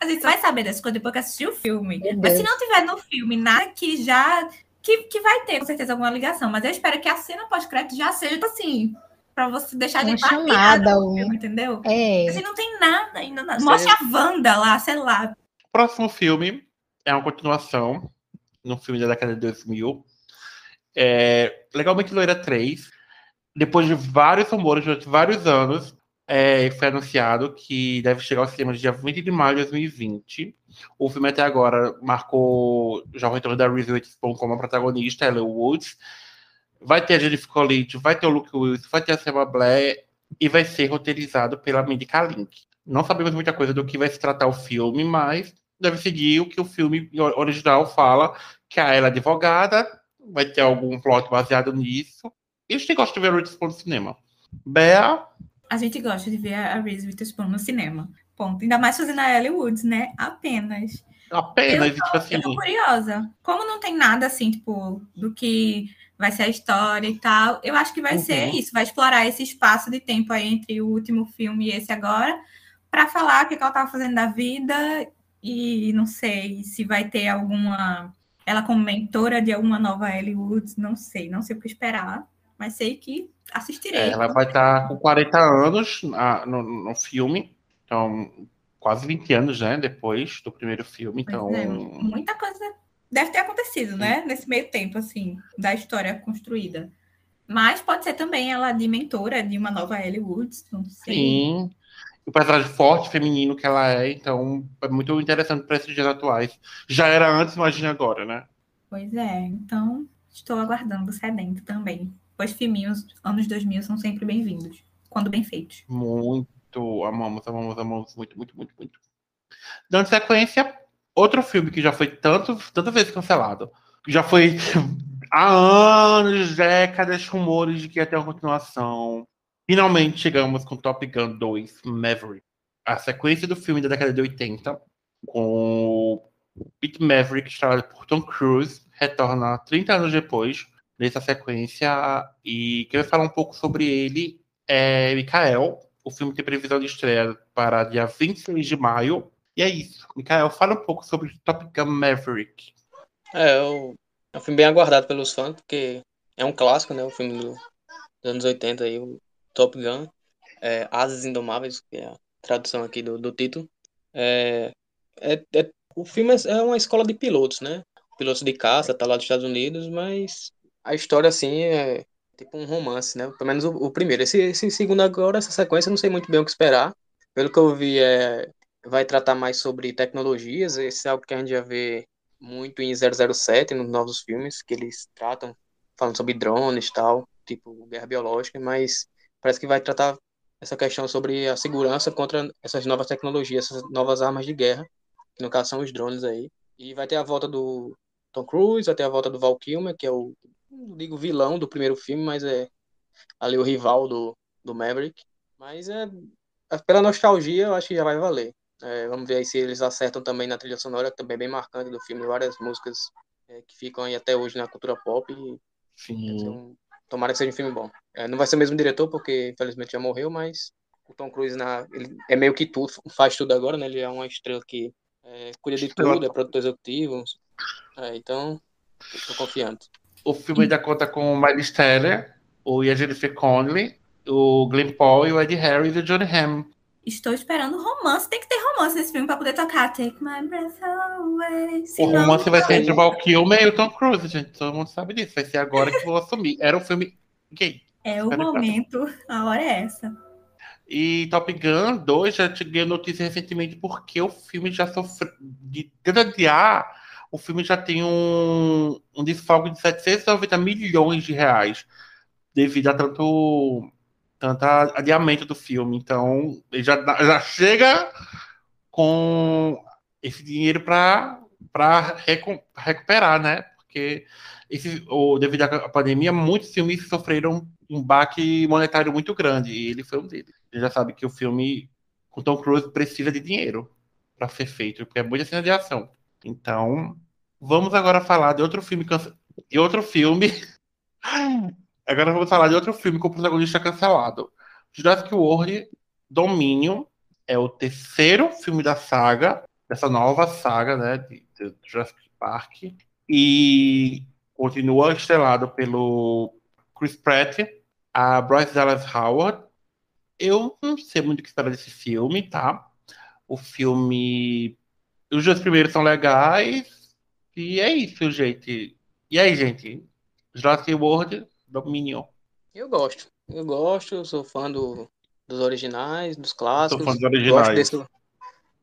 A gente só vai saber dessas coisas depois que assistir o filme. Mas se não tiver no filme nada que já. Que, que vai ter, com certeza, alguma ligação. Mas eu espero que a cena pós-crédito já seja tipo assim. Pra você deixar de Uma chamada, um- filme, entendeu? É, Assim, não tem nada ainda. nada. Mostra a Wanda lá, sei lá. O próximo filme é uma continuação no filme da década de 2000. É Legalmente Loira 3. Depois de vários rumores durante vários anos, é, foi anunciado que deve chegar aos cinemas dia 20 de maio de 2020. O filme até agora marcou já o retorno da Reese Witherspoon como a protagonista, Ellen Woods. Vai ter a Jennifer Coolidge, vai ter o Luke Wilson, vai ter a Selma Blair e vai ser roteirizado pela Mindy Kaling. Não sabemos muita coisa do que vai se tratar o filme, mas deve seguir o que o filme original fala, que a ela é advogada, vai ter algum plot baseado nisso. E a gente gosta de ver Witherspoon no cinema. Bea, A gente gosta de ver a Reese Witherspoon no cinema. Ponto. Ainda mais fazendo a Ellie Woods, né? Apenas. Apenas, Eu tipo assim. Eu tô curiosa. Como não tem nada assim, tipo, do que vai ser a história e tal, eu acho que vai Uhum. ser isso. Vai explorar esse espaço de tempo aí entre o último filme e esse agora, para falar o que, que ela tava fazendo da vida e não sei se vai ter alguma. Ela como mentora de alguma nova Ellie Woods, não sei, não sei o que esperar, mas sei que assistirei. É, ela vai estar com 40 anos na- no, no filme, então quase 20 anos, né, depois do primeiro filme, então é, muita coisa deve ter acontecido, né? Nesse meio tempo, assim, da história construída. Mas pode ser também ela de mentora de uma nova Ellie Woods, não sei. sim, o personagem forte, feminino que ela é, então é muito interessante para esses dias atuais. Já era antes, imagina agora, né? Pois é, então estou aguardando sedento também. Pois filminhos, anos 2000, são sempre bem-vindos, quando bem feitos. Muito, amamos, amamos, amamos, muito, muito, muito, muito. Dando sequência, outro filme que já foi tanto, tantas vezes cancelado, que já foi [LAUGHS] há anos, décadas, rumores de que ia ter uma continuação. Finalmente chegamos com Top Gun 2 Maverick, a sequência do filme da década de 80, com Pete Maverick, estrelado por Tom Cruise, retorna 30 anos depois nessa sequência. E quero falar um pouco sobre ele é Mikael. O filme tem previsão de estreia para dia 26 de maio. E é isso. Mikael, fala um pouco sobre Top Gun Maverick. É, é um, é um filme bem aguardado pelos fãs, porque é um clássico, né? O filme do- dos anos 80 aí, o Top Gun. É, Asas Indomáveis, que é a tradução aqui do, do título. É, é, é- o filme é é uma escola de pilotos, né? Pilotos de caça, tá lá dos Estados Unidos, mas a história, assim, é tipo um romance, né? Pelo menos o, o primeiro. Esse, esse segundo agora, essa sequência, não sei muito bem o que esperar. Pelo que eu vi, é, vai tratar mais sobre tecnologias. Esse é algo que a gente já vê muito em 007, nos novos filmes, que eles tratam, falando sobre drones e tal, tipo guerra biológica, mas parece que vai tratar essa questão sobre a segurança contra essas novas tecnologias, essas novas armas de guerra, que no caso são os drones aí. E vai ter a volta do Tom Cruise, vai ter a volta do Val Kilmer, que é o, não digo vilão do primeiro filme, mas é ali o rival do, do Maverick. Mas é, pela nostalgia, eu acho que já vai valer. É, vamos ver aí se eles acertam também na trilha sonora, que também é bem marcante do filme, várias músicas é, que ficam aí até hoje na cultura pop. E Sim. um- tomara que seja um filme bom. É, não vai ser o mesmo diretor, porque infelizmente já morreu, mas o Tom Cruise na, ele é meio que tudo, faz tudo agora, né? Ele é uma estrela que é, cuida de tudo, é produtor executivo. É, então, tô confiante. O filme ainda conta com o Miley Teller, o Jennifer Connelly, o Glenn Paul e o Eddie Harris e o Johnny Hamm. Estou esperando romance. Tem que ter romance nesse filme para poder tocar Take My Breath Away. O romance vai ser entre o Val Kilmer e o Tom Cruise, gente. Todo mundo sabe disso. Vai ser agora que vou assumir. Era um filme gay. é o momento, a hora é essa. E Top Gun 2 já te ganhou notícia recentemente porque o filme já sofreu. De adiar, o filme já tem um, um desfalque de 790 milhões de reais devido a tanto, tanto adiamento do filme. Então, ele já, já chega com esse dinheiro para recuperar, né? Porque esse, o, devido à pandemia, muitos filmes sofreram um baque monetário muito grande e ele foi um deles. Ele já sabe que o filme com Tom Cruise precisa de dinheiro para ser feito, porque é muita cena de ação. Então, vamos agora falar de outro filme cance- de outro filme. [LAUGHS] Agora vamos falar de outro filme com o protagonista cancelado. Jurassic World Dominion é o terceiro filme da saga, dessa nova saga, né, de, de Jurassic Park, e continua estrelado pelo Chris Pratt, a Bryce Dallas Howard. Eu não sei muito o que esperar desse filme, tá? O filme. Os dois primeiros são legais. E é isso, gente. E aí, gente? Jurassic World Dominion. Eu gosto. Eu gosto, eu sou fã do, dos originais, dos Sou clássicos. fã dos Gosto originais. desse.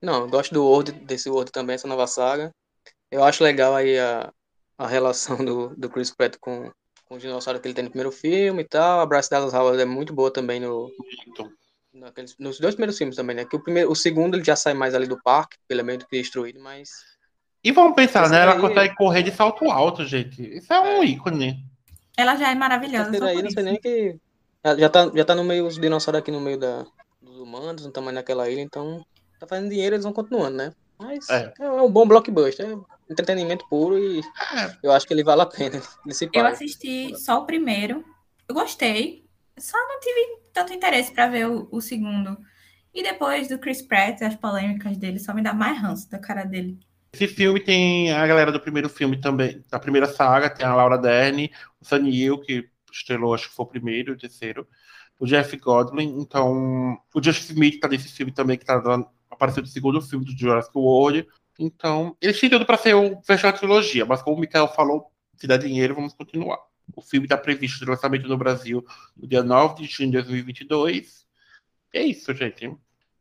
Não, gosto do World, desse World também, essa nova saga. Eu acho legal aí a, a relação [LAUGHS] do, do Chris Pratt com, com o dinossauro que ele tem no primeiro filme e tal. A Bryce Dallas Howard é muito boa também no, Muito. Naqueles, nos dois primeiros filmes também, né? Que o, primeiro, o segundo ele já sai mais ali do parque, ele é meio que destruído, mas E vamos pensar, Esse né? Ela daí- consegue correr de salto alto, gente. Isso é um É. ícone. Ela já é maravilhosa. daí por não sei nem que. Já, tá, já tá no meio, os dinossauros aqui no meio da, dos humanos, no tamanho daquela ilha, então tá fazendo dinheiro, eles vão continuando, né? Mas É. é, um bom blockbuster, é entretenimento puro e eu acho que ele vale a pena. [LAUGHS] Ele Eu assisti só o primeiro. Eu gostei. Só não tive tanto interesse para ver o, o segundo. E depois do Chris Pratt, as polêmicas dele, só me dá mais ranço da cara dele. Esse filme tem a galera do primeiro filme também, da primeira saga, tem a Laura Dern, o Sunny Hill, que estrelou, acho que foi o primeiro e o terceiro, o Jeff Godwin, então o Justin Smith tá nesse filme também, que tá apareceu no segundo filme do Jurassic World, então eles têm tudo pra ser o fechar a trilogia, mas como o Mikael falou, se dá dinheiro, vamos continuar. O filme está previsto de lançamento no Brasil no dia 9 de junho de 2022. E é isso, gente.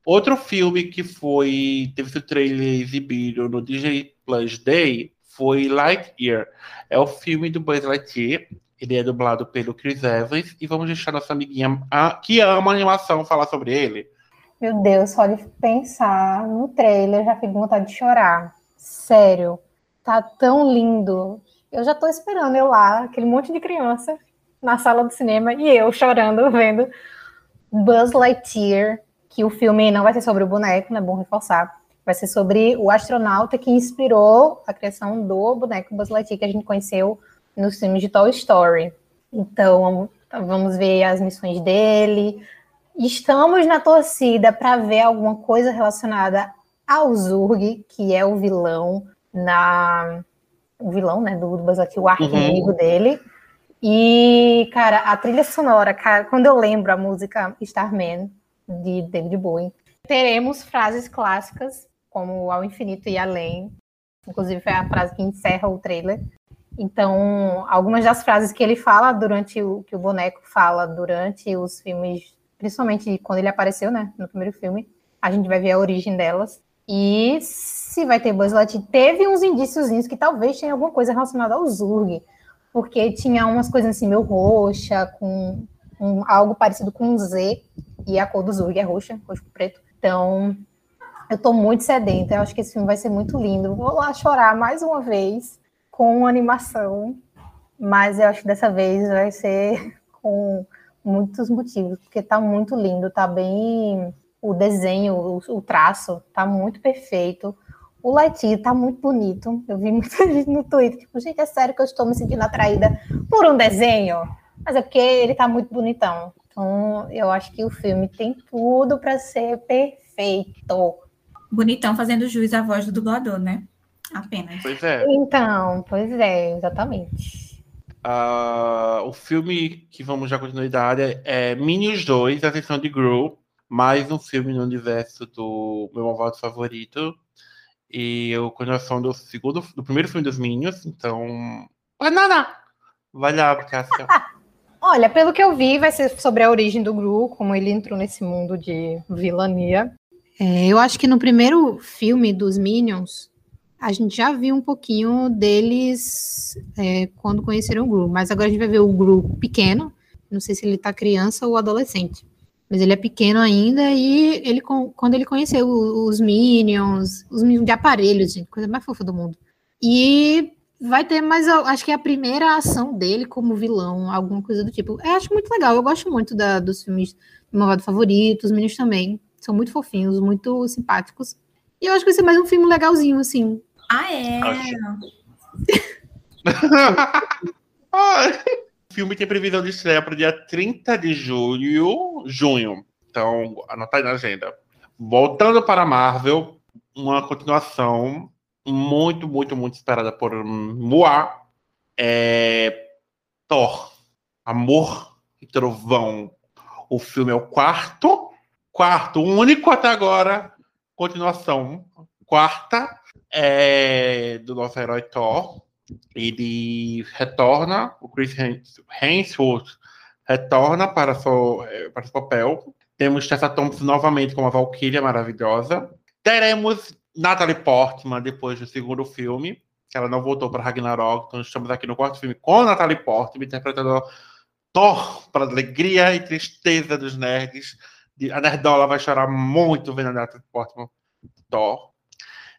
Outro filme que foi teve seu trailer exibido no Disney Plus Day foi Lightyear. É o filme do Buzz Lightyear. Ele é dublado pelo Chris Evans e vamos deixar nossa amiguinha a- que ama animação falar sobre ele. Meu Deus, só de pensar no trailer, já fico com vontade de chorar. Sério, tá tão lindo. Eu já tô esperando eu lá, aquele monte de criança na sala do cinema e eu chorando [LAUGHS] vendo Buzz Lightyear, que o filme não vai ser sobre o boneco, não é bom reforçar. Vai ser sobre o astronauta que inspirou a criação do boneco Buzz Lightyear que a gente conheceu nos filmes de Toy Story. Então, vamos ver as missões dele, Estamos na torcida para ver alguma coisa relacionada ao Zurg, que é o vilão na o vilão, né, do Buzz Lightyear, o arco-inimigo dele. E, cara, a trilha sonora, cara, quando eu lembro a música Starman de David Bowie, teremos frases clássicas como ao infinito e além. Inclusive foi a frase que encerra o trailer. Então, algumas das frases que ele fala durante o que o boneco fala durante os filmes principalmente quando ele apareceu, né, no primeiro filme, a gente vai ver a origem delas. E se vai ter Buzz Lightyear, teve uns indíciozinhos que talvez tenha alguma coisa relacionada ao Zurg, porque tinha umas coisas assim meio roxa, com um, algo parecido com um Z, e a cor do Zurg é roxa, roxo preto. Então, eu tô muito sedenta, eu acho que esse filme vai ser muito lindo. Vou lá chorar mais uma vez com animação, mas eu acho que dessa vez vai ser [LAUGHS] com muitos motivos, porque tá muito lindo, tá bem o desenho, o, o traço tá muito perfeito. O Lightyear tá muito bonito. Eu vi muita [LAUGHS] gente no Twitter, tipo, gente, é sério que eu estou me sentindo atraída por um desenho? Mas é porque ele tá muito bonitão. Então, eu acho que o filme tem tudo para ser perfeito. Bonitão fazendo jus à voz do dublador, né? Apenas. Pois é. Então, pois é, exatamente. Ah, o filme que vamos dar continuidade é Minions 2, a sessão de Gru, mais um filme no universo do meu malvado favorito. E a continuação do segundo, do primeiro filme dos Minions, então. Banana! Vai lá, Cássia. [LAUGHS] Olha, pelo que eu vi, vai ser sobre a origem do Gru, como ele entrou nesse mundo de vilania. É, eu acho que no primeiro filme dos Minions, a gente já viu um pouquinho deles é, quando conheceram o Gru, mas agora a gente vai ver o Gru pequeno. Não sei se ele tá criança ou adolescente, mas ele é pequeno ainda e ele com- quando ele conheceu os Minions, os Minions de aparelhos, gente, coisa mais fofa do mundo. E vai ter mais, acho que é a primeira ação dele como vilão, alguma coisa do tipo. Eu acho muito legal, eu gosto muito da- dos filmes do Malvado Favorito, os Minions também. São muito fofinhos, muito simpáticos. E eu acho que vai ser mais um filme legalzinho, assim. Ah, é? [LAUGHS] [LAUGHS] Filme tem previsão de estreia para o dia 30 de julho, junho. Então, anota aí na agenda. Voltando para a Marvel, uma continuação muito, muito, muito esperada por Moa é Thor, Amor e Trovão. O filme é o quarto, quarto, único até agora, continuação, quarta, é, do nosso herói Thor. Ele retorna, o Chris Hems- Hemsworth retorna para, seu, eh, para seu papel. Temos Tessa Thompson novamente como a Valkyria maravilhosa. Teremos Natalie Portman depois do segundo filme, que ela não voltou para Ragnarok. Então estamos aqui no quarto filme com Natalie Portman interpretando Thor para alegria e tristeza dos nerds. A nerdola vai chorar muito vendo a Natalie Portman Thor.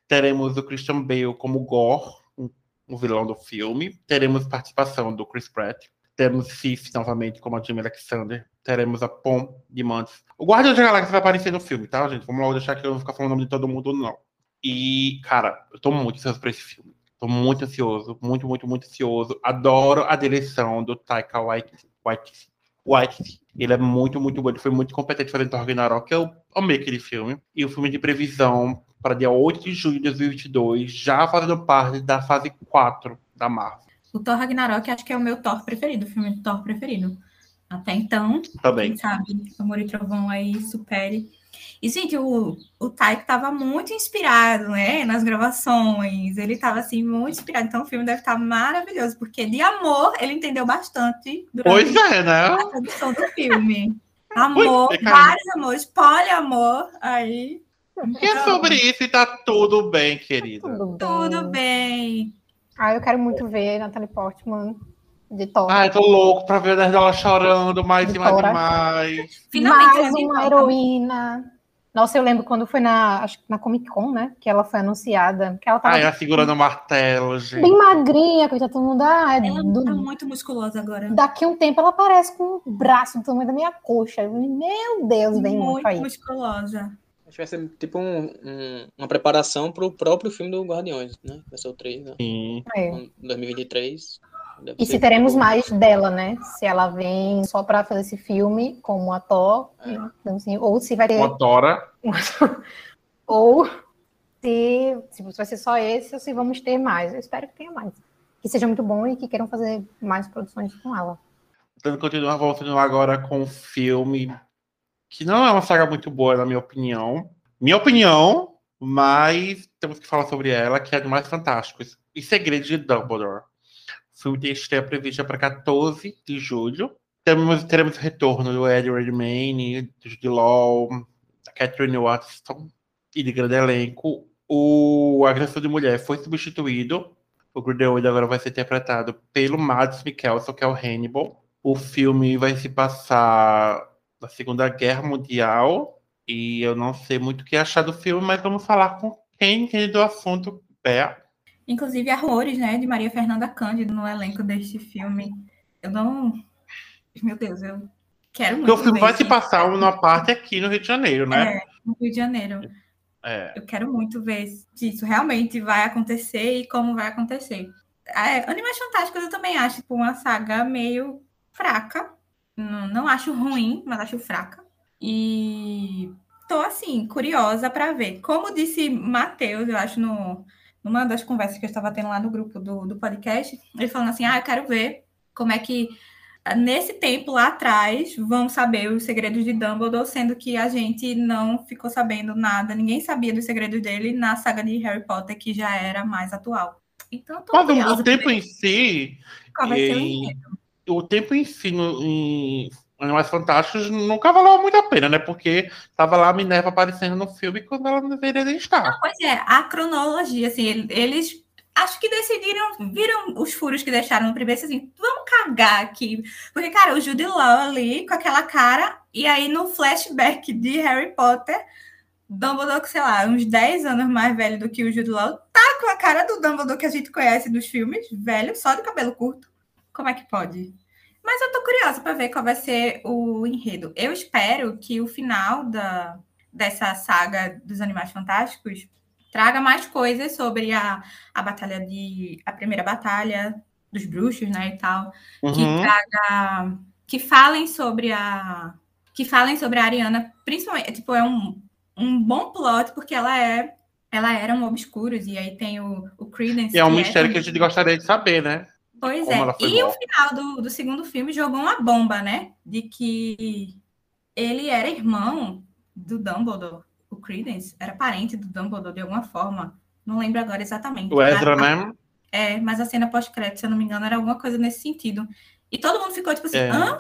Teremos o Christian Bale como Gore, um vilão do filme. Teremos participação do Chris Pratt. Temos Sif novamente como a Jimmy Alexander. Teremos a Pom de Mantis. O Guardião da Galáxia vai aparecer no filme, tá, gente? Vamos logo deixar que eu não ficar falando o nome de todo mundo, não. E, cara, eu tô muito ansioso pra esse filme. Tô muito ansioso, muito, muito, muito ansioso. Adoro a direção do Taika Waititi. Waititi. Waititi. Ele é muito, muito bom. Ele foi muito competente fazendo Thor Ragnarok. Eu amei aquele filme. E o filme de previsão para dia 8 de junho de 2022, já fazendo parte da fase 4 da Marvel. O Thor Ragnarok acho que é o meu Thor preferido, o filme do Thor preferido. Até então, Também. quem sabe, Amor e Trovão aí supere. E, gente, o, o Taika estava muito inspirado, né, nas gravações. Ele estava, assim, muito inspirado. Então, o filme deve estar maravilhoso, porque de amor ele entendeu bastante durante Pois é, né? a produção do filme. Amor, é, vários amores, poliamor, aí, E é sobre isso e tá tudo bem, querida. Tudo bem. tudo bem. Ah, eu quero muito ver Natalie Portman de Thor. Ai, tô louco pra ver ela chorando mais e mais e Vitória. mais. Finalmente, Mais uma heroína. Nossa, eu lembro quando foi na, acho que na Comic Con, né? Que ela foi anunciada. Que ela tava Ai, ela segurando o martelo, gente. bem magrinha, coisa todo mundo. Ah, é Ela do- tá muito musculosa agora. Daqui a um tempo ela aparece com o braço do tamanho da minha coxa. Eu Meu Deus, vem muito, muito aí. musculosa. Acho que vai ser tipo um- um- uma preparação pro próprio filme do Guardiões, né? Vai ser o 3, né? Sim. É. Em 2023. Deve E se teremos mais dela, né? Se ela vem só pra fazer esse filme como ator, É. então, assim, ou se vai ter. Uma Dora. [LAUGHS] ou se, se vai ser só esse, ou se vamos ter mais. Eu espero que tenha mais. Que seja muito bom e que queiram fazer mais produções com ela. Então, continuar voltando agora com um filme que não é uma saga muito boa, na minha opinião. Minha opinião, mas temos que falar sobre ela, que é do Mais Fantásticos. E Segredos de Dumbledore. O filme tem estreia prevista para 14 de julho. Temos, teremos o retorno do Eddie Redmayne, do Jude Law, da Catherine Watson e de grande elenco. O Agressor de Mulher foi substituído. O Grindelwald agora vai ser interpretado pelo Mads Mikkelsen, que é o Hannibal. O filme vai se passar na Segunda Guerra Mundial. E eu não sei muito o que achar do filme, mas vamos falar com quem entende do assunto. Bé. Inclusive, há rumores, né, de Maria Fernanda Cândido no elenco deste filme. Eu não. Meu Deus, eu quero muito. Porque o filme vai se passar numa parte aqui no Rio de Janeiro, né? É, no Rio de Janeiro. É. Eu quero muito ver se isso realmente vai acontecer e como vai acontecer. É, Animais Fantásticos eu também acho tipo, uma saga meio fraca. Não, não acho ruim, mas acho fraca. E tô assim, curiosa para ver. Como disse Matheus, eu acho, no, numa das conversas que eu estava tendo lá no grupo do, do podcast, ele falando assim: ah, eu quero ver como é que nesse tempo lá atrás vão saber os segredos de Dumbledore, sendo que a gente não ficou sabendo nada, ninguém sabia dos segredos dele na saga de Harry Potter, que já era mais atual. Então, tô Mas o- tempo em si, qual vai ser o enredo. O tempo em si no- em Animais Fantásticos nunca valeu muito a pena, né? Porque tava lá a Minerva aparecendo no filme quando ela não deveria estar. Pois é, a cronologia, assim, ele- eles acho que decidiram, viram os furos que deixaram no primeiro, assim, vamos cagar aqui. Porque, cara, o Jude Law ali, com aquela cara, e aí no flashback de Harry Potter, Dumbledore, sei lá, uns 10 anos mais velho do que o Jude Law, tá com a cara do Dumbledore que a gente conhece dos filmes, velho, só de cabelo curto. Como é que pode? Mas eu tô curiosa para ver qual vai ser o enredo. Eu espero que o final da, dessa saga dos Animais Fantásticos traga mais coisas sobre a, a batalha de. a primeira batalha dos bruxos, né? E tal. Que Uhum. traga. que falem sobre a. que falem sobre a Ariana, principalmente. Tipo, é um, um bom plot, porque ela é. Ela era um obscuros, e aí tem o, o Credence. E é um que mistério que a gente gostaria de saber, né? Pois como é. E o morta. final do, do segundo filme jogou uma bomba, né? De que ele era irmão do Dumbledore. O Credence era parente do Dumbledore de alguma forma. Não lembro agora exatamente. O Ezra, né? É, mas a cena pós-crédito, se eu não me engano, era alguma coisa nesse sentido. E todo mundo ficou tipo assim, É. hã?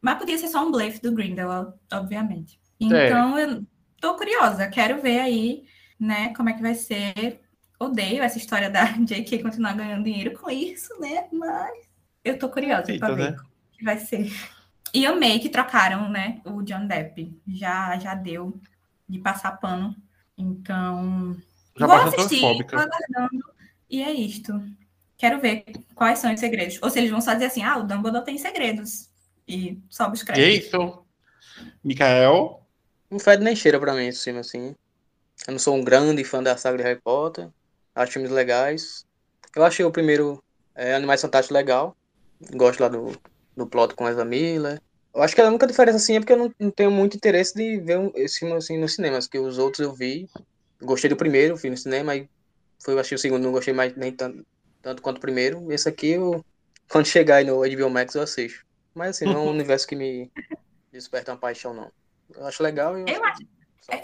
Mas podia ser só um blefe do Grindelwald, obviamente. É. Então, eu tô curiosa. Quero ver aí, né, como é que vai ser. Odeio essa história da [LAUGHS] J.K. continuar ganhando dinheiro com isso, né? Mas eu tô curiosa Eita, pra ver né? o que vai ser. E amei que trocaram, né, o John Depp. Já, já deu de passar pano. Então, Já vou assistir, tô aguardando. E é isto. Quero ver quais são os segredos. Ou se eles vão só dizer assim, ah, o Dumbledore tem segredos. E sobe os créditos. isso. Mikael. Não fede nem cheira pra mim esse filme, assim. Eu não sou um grande fã da saga de Harry Potter. Acho filmes legais. Eu achei o primeiro é, Animais Fantásticos legal. Gosto lá do, do plot com Ezra Miller. Eu acho que a única diferença, assim, é porque eu não, não tenho muito interesse de ver um- esse filme, assim, nos cinemas. Que os outros eu vi. Gostei do primeiro, vi no cinema. Aí foi, eu achei o segundo, não gostei mais nem tanto, tanto quanto o primeiro. Esse aqui, eu, quando chegar aí no HBO Max, eu assisto. Mas, assim, não é um [LAUGHS] universo que me desperta uma paixão, não. Eu acho legal e Eu acho,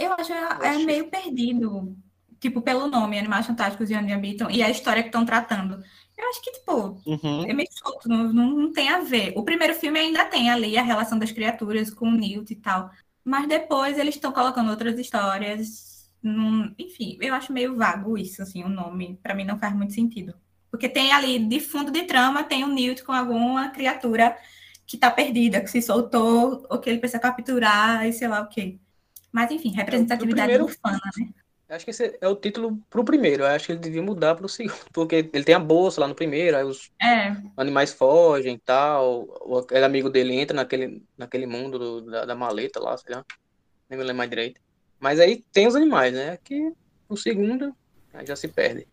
eu acho é, é meio perdido, tipo, pelo nome, Animais Fantásticos e Onde Habitam, e a história que estão tratando. Eu acho que, tipo, Uhum. é meio solto, não, não, não tem a ver. O primeiro filme ainda tem ali a relação das criaturas com o Newt e tal, mas depois eles estão colocando outras histórias. num- enfim, eu acho meio vago isso, assim, o nome, pra mim não faz muito sentido. Porque tem ali, de fundo de trama, tem o Newt com alguma criatura que tá perdida, que se soltou, ou que ele precisa capturar, e sei lá o quê. Mas, enfim, representatividade primeiro- bufana, né? Acho que esse é o título pro primeiro. Eu acho que ele devia mudar pro segundo. [LAUGHS] Porque ele tem a bolsa lá no primeiro, aí os É, animais fogem e tal. O, aquele amigo dele entra naquele, naquele mundo do- da, da maleta lá, sei lá. Nem me lembro mais direito. Mas aí tem os animais, né? Que o segundo aí já se perde.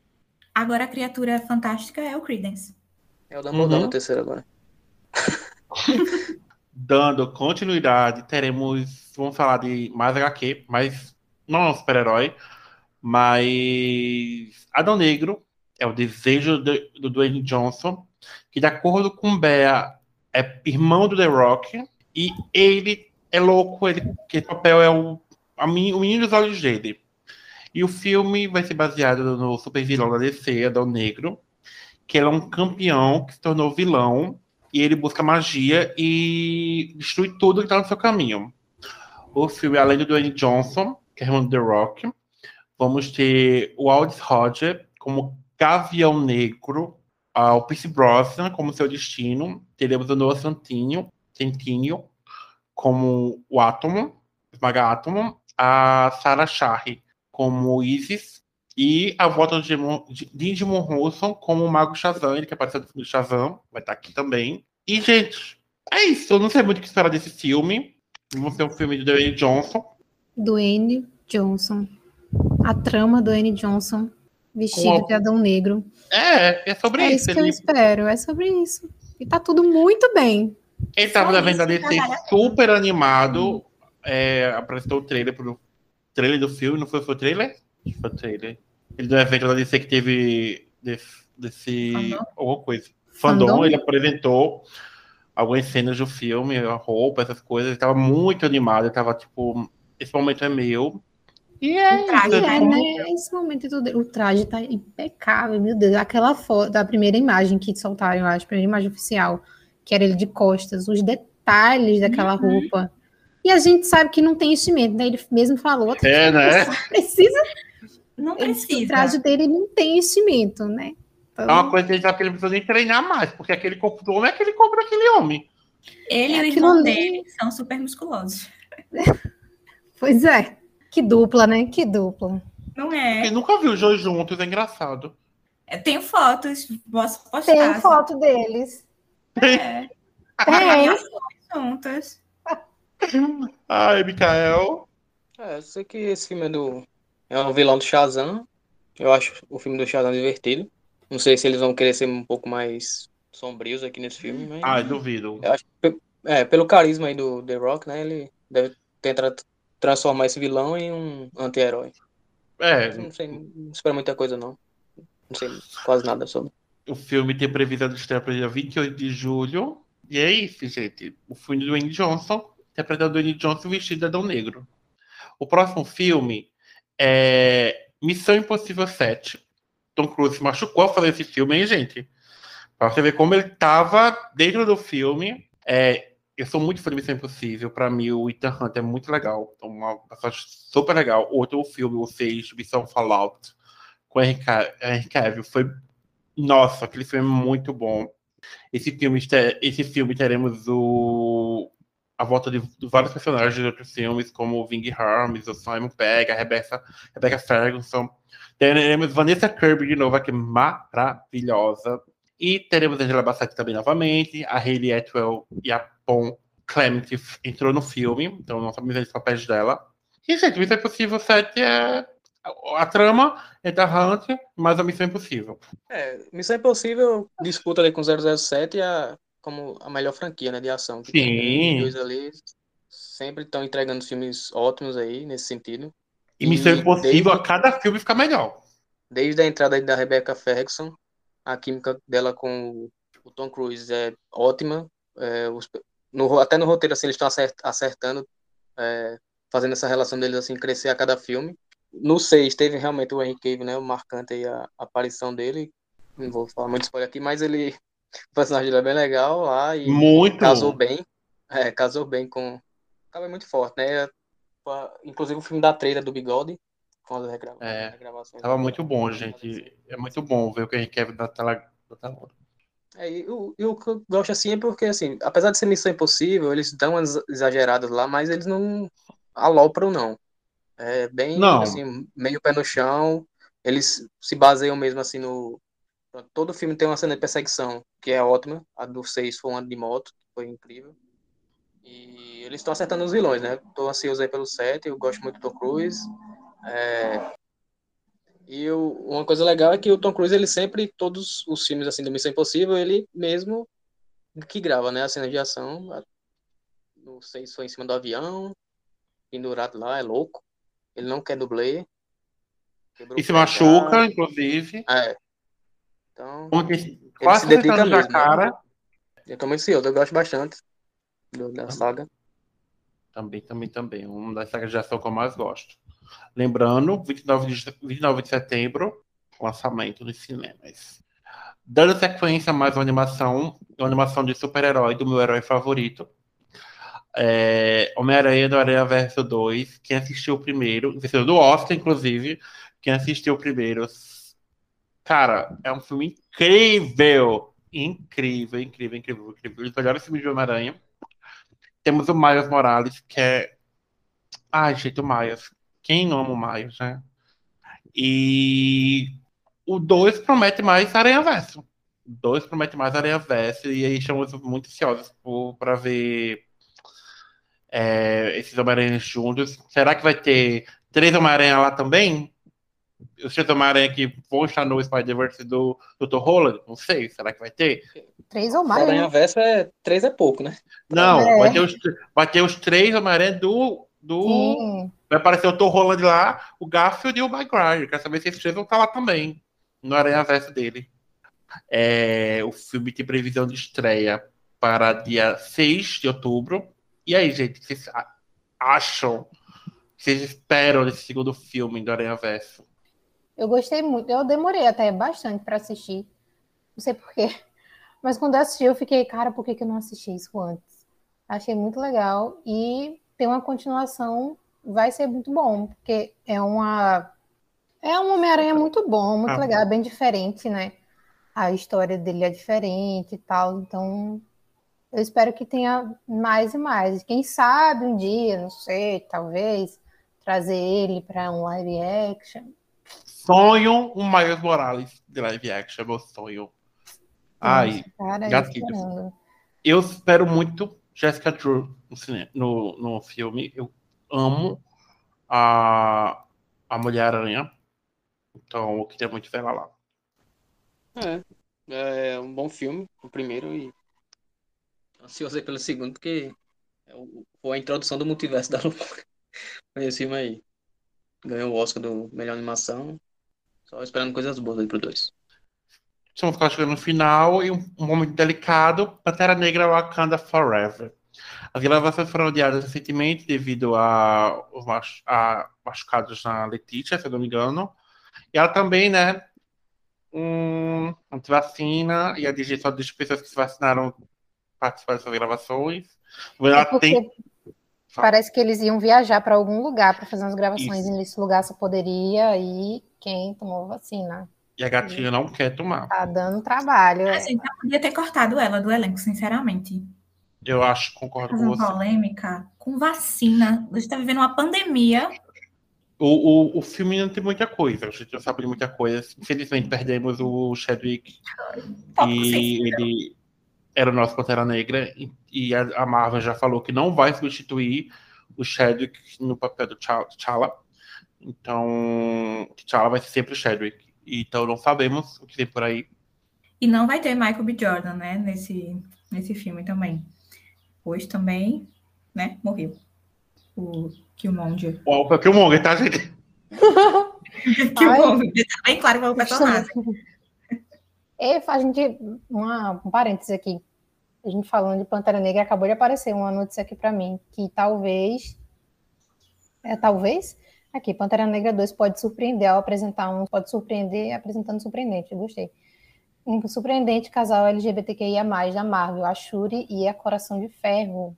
agora a criatura fantástica é o Credence. É o Dumbledore Uhum. no terceiro agora. [LAUGHS] Dando continuidade, teremos. Vamos falar de mais HQ, mas não é um super-herói. Mas Adão Negro é o desejo de- do Dwayne Johnson, que, de acordo com Bea, é irmão do The Rock, e ele é louco, ele, que papel é o, a o menino dos olhos dele. E o filme vai ser baseado no super vilão da DC, Adão Negro, que ele é um campeão que se tornou vilão e ele busca magia e destrui tudo que está no seu caminho. O filme, além do Dwayne Johnson, que é irmão do The Rock, vamos ter o Aldis Hodge como Gavião Negro, o Pierce Brosnan como seu destino, teremos o Noah Santinho, Centineo como o Átomo, Esmaga Átomo, a Sarah Shari como Isis e a volta de Digimon Rousson como o Mago Shazam, ele que apareceu no filme do Shazam, vai estar aqui também. E, gente, é isso. Eu não sei muito o que esperar desse filme. Vai ser um filme de Dwayne Johnson. Dwayne Johnson. A trama do Dwayne Johnson vestido Com de Adão Negro. É, é sobre É isso. isso que eu Ele, espero, é sobre isso. E tá tudo muito bem. ele tava na venda a super animado. É, apresentou o trailer pro trailer do filme, não foi, foi o trailer? Foi o trailer. Ele do evento da DC que teve desse, desse Fandom? alguma coisa. Fandom, Fandom? ele apresentou algumas cenas do filme, a roupa, essas coisas. Ele tava muito animado, ele tava tipo, esse momento é meu. E é O traje, isso. É, como- né? Esse momento todo. O traje tá impecável, meu Deus. Aquela foto, da primeira imagem que soltaram, eu acho, a primeira imagem oficial, que era ele de costas, os detalhes daquela roupa. E a gente sabe que não tem enchimento, né? Ele mesmo falou. É, né? [LAUGHS] Precisa, Não o precisa. traje dele não tem enchimento, né? Então, É uma coisa que gente sabe que ele precisa nem treinar mais, porque aquele corpo do homem é aquele corpo daquele homem. Ele e o É irmão dele são super musculosos. [LAUGHS] Pois é. Que dupla, né? Que dupla. Não Quem é? nunca viu os dois juntos, é engraçado. Eu tenho fotos, posso postar. Tem foto deles. É, Tem. juntas. [LAUGHS] Ai, Mikael. É, eu sei que esse filme é do. É um vilão do Shazam. Eu acho o filme do Shazam divertido. Não sei se eles vão querer ser um pouco mais sombrios aqui nesse filme, mas. Ai, duvido. Eu acho é, pelo carisma aí do The Rock, né? Ele deve tentar t- transformar esse vilão em um anti-herói. É, Não sei, não espero muita coisa, não. Não sei quase nada sobre. o filme tem previsão de estreia para dia 28 de julho. E é isso, gente. O filme do Dwayne Johnson, interpretando o Dwayne Johnson vestido de Adão Negro. O próximo filme é Missão Impossível 7. Tom Cruise se machucou ao fazer esse filme, hein, gente? Pra você ver como ele tava dentro do filme. É, eu sou muito fã de Missão Impossível. Pra mim, o Ethan Hunt é muito legal. É uma passagem super legal. Outro filme, 6, Missão Fallout, com Henry Ca- Henry Cavill, foi nossa, aquele filme é muito bom. Esse filme, esse filme teremos o, a volta de, vários personagens de outros filmes, como o Ving Harms, o Simon Pegg, a Rebecca, Rebecca Ferguson. Teremos Vanessa Kirby de novo, que é maravilhosa. E teremos Angela Bassett também novamente, a Hayley Atwell e a Pom Clement entrou no filme, então não sabemos os papéis dela. E, gente, Missão Impossível 7 é a trama é da Hunt, mas a Missão Impossível. É, Missão Impossível disputa ali com 007 a, como a melhor franquia né, de ação. Que Sim. tem. Os dois ali sempre estão entregando filmes ótimos aí, nesse sentido. E Missão E Impossível, desde- a cada filme fica melhor. Desde a entrada da Rebecca Ferguson, a química dela com o Tom Cruise é ótima. É, os- no- até no roteiro, assim, eles estão acert- acertando, é, fazendo essa relação deles, assim, crescer a cada filme. No 6 teve realmente o Henry Cavill, né, o marcante aí, a, a aparição dele. Não vou falar muito spoiler aqui, mas ele, o personagem dele é bem legal lá e Muito. casou bem. É, casou bem com... Acaba muito forte, né? Inclusive o filme da trailer do Bigode, com as É, regravações. Tava muito bom, gente. É muito bom ver o que a gente quer da tela. Da tela. É, e o, e o que eu gosto assim é porque, assim, apesar de ser missão impossível, eles dão umas exageradas lá, mas eles não alopram, não. É bem, Não. assim, meio pé no chão. Eles se baseiam mesmo, assim, no... Todo filme tem uma cena de perseguição, que é ótima. A do 6 foi um ano de moto, que foi incrível. E eles estão acertando os vilões, né? Tô ansioso aí pelo 7, eu gosto muito do Tom Cruise. É, E o- uma coisa legal é que o Tom Cruise, ele sempre, todos os filmes assim do Missão Impossível, ele mesmo que grava, né? A cena de ação. Não sei se foi em cima do avião, pendurado lá, é louco. Ele não quer dublê. E se machuca, já. inclusive. É. Então, Ontem, quase se dedica mesmo, né? cara. eu tô muito ansioso, eu gosto bastante do- da saga. Também, também, também. Uma das sagas de ação que eu mais gosto. Lembrando, 29 de, 29 de setembro, lançamento nos cinemas. Dando sequência a mais uma animação, uma animação de super-herói do meu herói favorito. É, Homem-Aranha do Aranha Verso 2. Quem assistiu primeiro, vencedor do Oscar, inclusive. Quem assistiu primeiro. Cara, é um filme incrível! Incrível, incrível, incrível, incrível. Os melhores filmes de Homem-Aranha. Temos o Miles Morales, que é. Ai, gente, o Miles. Quem não ama o Miles, né? E o 2 promete mais Aranha Verso. O 2 promete mais Aranha Verso. E aí estamos muito ansiosos para ver é, esses Homem-Aranhas juntos. Será que vai ter três Homem-Aranha lá também? Os três Homem-Aranha que vão estar no Spider-Verse do Dr. Holland? Não sei. Será que vai ter? Três ou mais, Aranha? Verso é. Três é pouco, né? Não, É. vai, ter os, vai ter os três Homem-Aranha do. do Sim. Vai aparecer o Tom Holland lá, o Garfield e o Maguire. Quero saber se esses três vão estar lá também. No Aranha Verso dele. É, o filme tem previsão de estreia para dia 6 de outubro. E aí, gente, o que vocês acham? O que vocês esperam desse segundo filme do Aranha Verso? Eu gostei muito. Eu demorei até bastante para assistir. Não sei porquê. [LAUGHS] Mas quando eu assisti, eu fiquei, cara, por que, que eu não assisti isso antes? Achei muito legal. E tem uma continuação, vai ser muito bom, porque é uma. É um Homem-Aranha muito bom, muito Ah. legal, é bem diferente, né? A história dele é diferente e tal. Então, eu espero que tenha mais e mais. Quem sabe um dia, não sei, talvez, trazer ele para um live action. Sonho um Miles Morales de live action, é meu sonho. Ai, Cara, gatilhos. Eu espero muito Jessica Drew no, cine- no, no filme. Eu amo a, a Mulher-Aranha. Então eu queria muito ver ela lá. É. É um bom filme, o primeiro, e ansioso aí pelo segundo, porque é o- foi a introdução do multiverso da loucura. Esse filme aí. Ganhou o Oscar do melhor animação. Só esperando coisas boas aí pro dois. Estamos quase chegando no final e um, um momento delicado. Pantera Negra Wakanda Forever. As gravações foram adiadas recentemente devido a, a machucados na Letícia, se eu não me engano. E ela também, né? Um, antivacina e a só das pessoas que se vacinaram participaram dessas gravações. Ela É tem. parece que eles iam viajar para algum lugar para fazer umas gravações Isso. e nesse lugar só poderia ir quem tomou vacina. E a gatinha não quer tomar. Tá dando trabalho. é. Assim, já podia ter cortado ela do elenco, sinceramente. Eu acho, concordo com você. polêmica com vacina. A gente tá vivendo uma pandemia. O, o, o filme não tem muita coisa, a gente não sabe de muita coisa. Infelizmente, perdemos o Chadwick Pouco e sensível. ele era o nosso Pantera Negra e, e a, Marvel já falou que não vai substituir o Chadwick no papel do T'Challa. Então, T'Challa vai ser sempre o Chadwick. Então, não sabemos o que tem por aí. E não vai ter Michael B. Jordan, né? Nesse, nesse filme também. Hoje também, né? Morreu. O Killmonger. O Killmonger, tá, gente? [LAUGHS] Killmonger. Tá bem claro qual é o personagem. [LAUGHS] E a gente, uma, um parênteses aqui. A gente falando de Pantera Negra, acabou de aparecer uma notícia aqui para mim, que talvez. É, talvez? Aqui, Pantera Negra 2 pode surpreender ao apresentar um. Pode surpreender apresentando surpreendente, eu gostei. Um surpreendente casal LGBTQIA, da Marvel, a Shuri e a Coração de Ferro.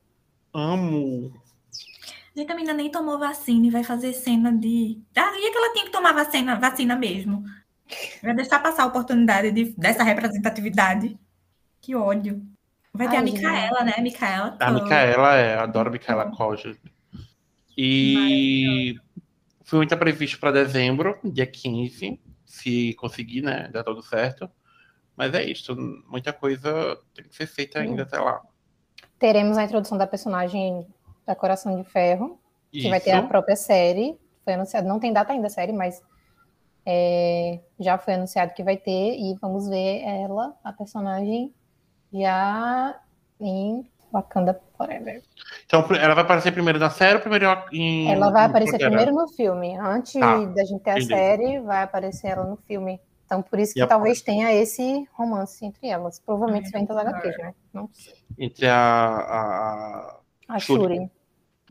Amo. Gente, a menina nem tomou vacina e vai fazer cena de. Daria que ela tinha que tomar vacina, vacina mesmo. Vai deixar passar a oportunidade de, dessa representatividade. Que ódio. Vai ter Ai, a gente. Micaela, né? Micaela. A. Micaela é, adoro a Micaela Coge. E o filme está previsto para dezembro, dia 15, se conseguir, né? Dar tudo certo. Mas é isso, muita coisa tem que ser feita ainda até lá. Teremos a introdução da personagem da Coração de Ferro, que Isso. vai ter a própria série. Foi anunciado, não tem data ainda a série, mas é, já foi anunciado que vai ter, e vamos ver ela, a personagem, já em Wakanda Forever. Então, ela vai aparecer primeiro na série ou primeiro em. Ela vai aparecer primeiro no filme. Antes Tá, da gente ter a entendi. série, vai aparecer ela no filme. Então, por isso que a- talvez tenha esse romance entre elas. Provavelmente vem das. HQs, né? Não sei. Entre a, a- A Shuri. Shuri.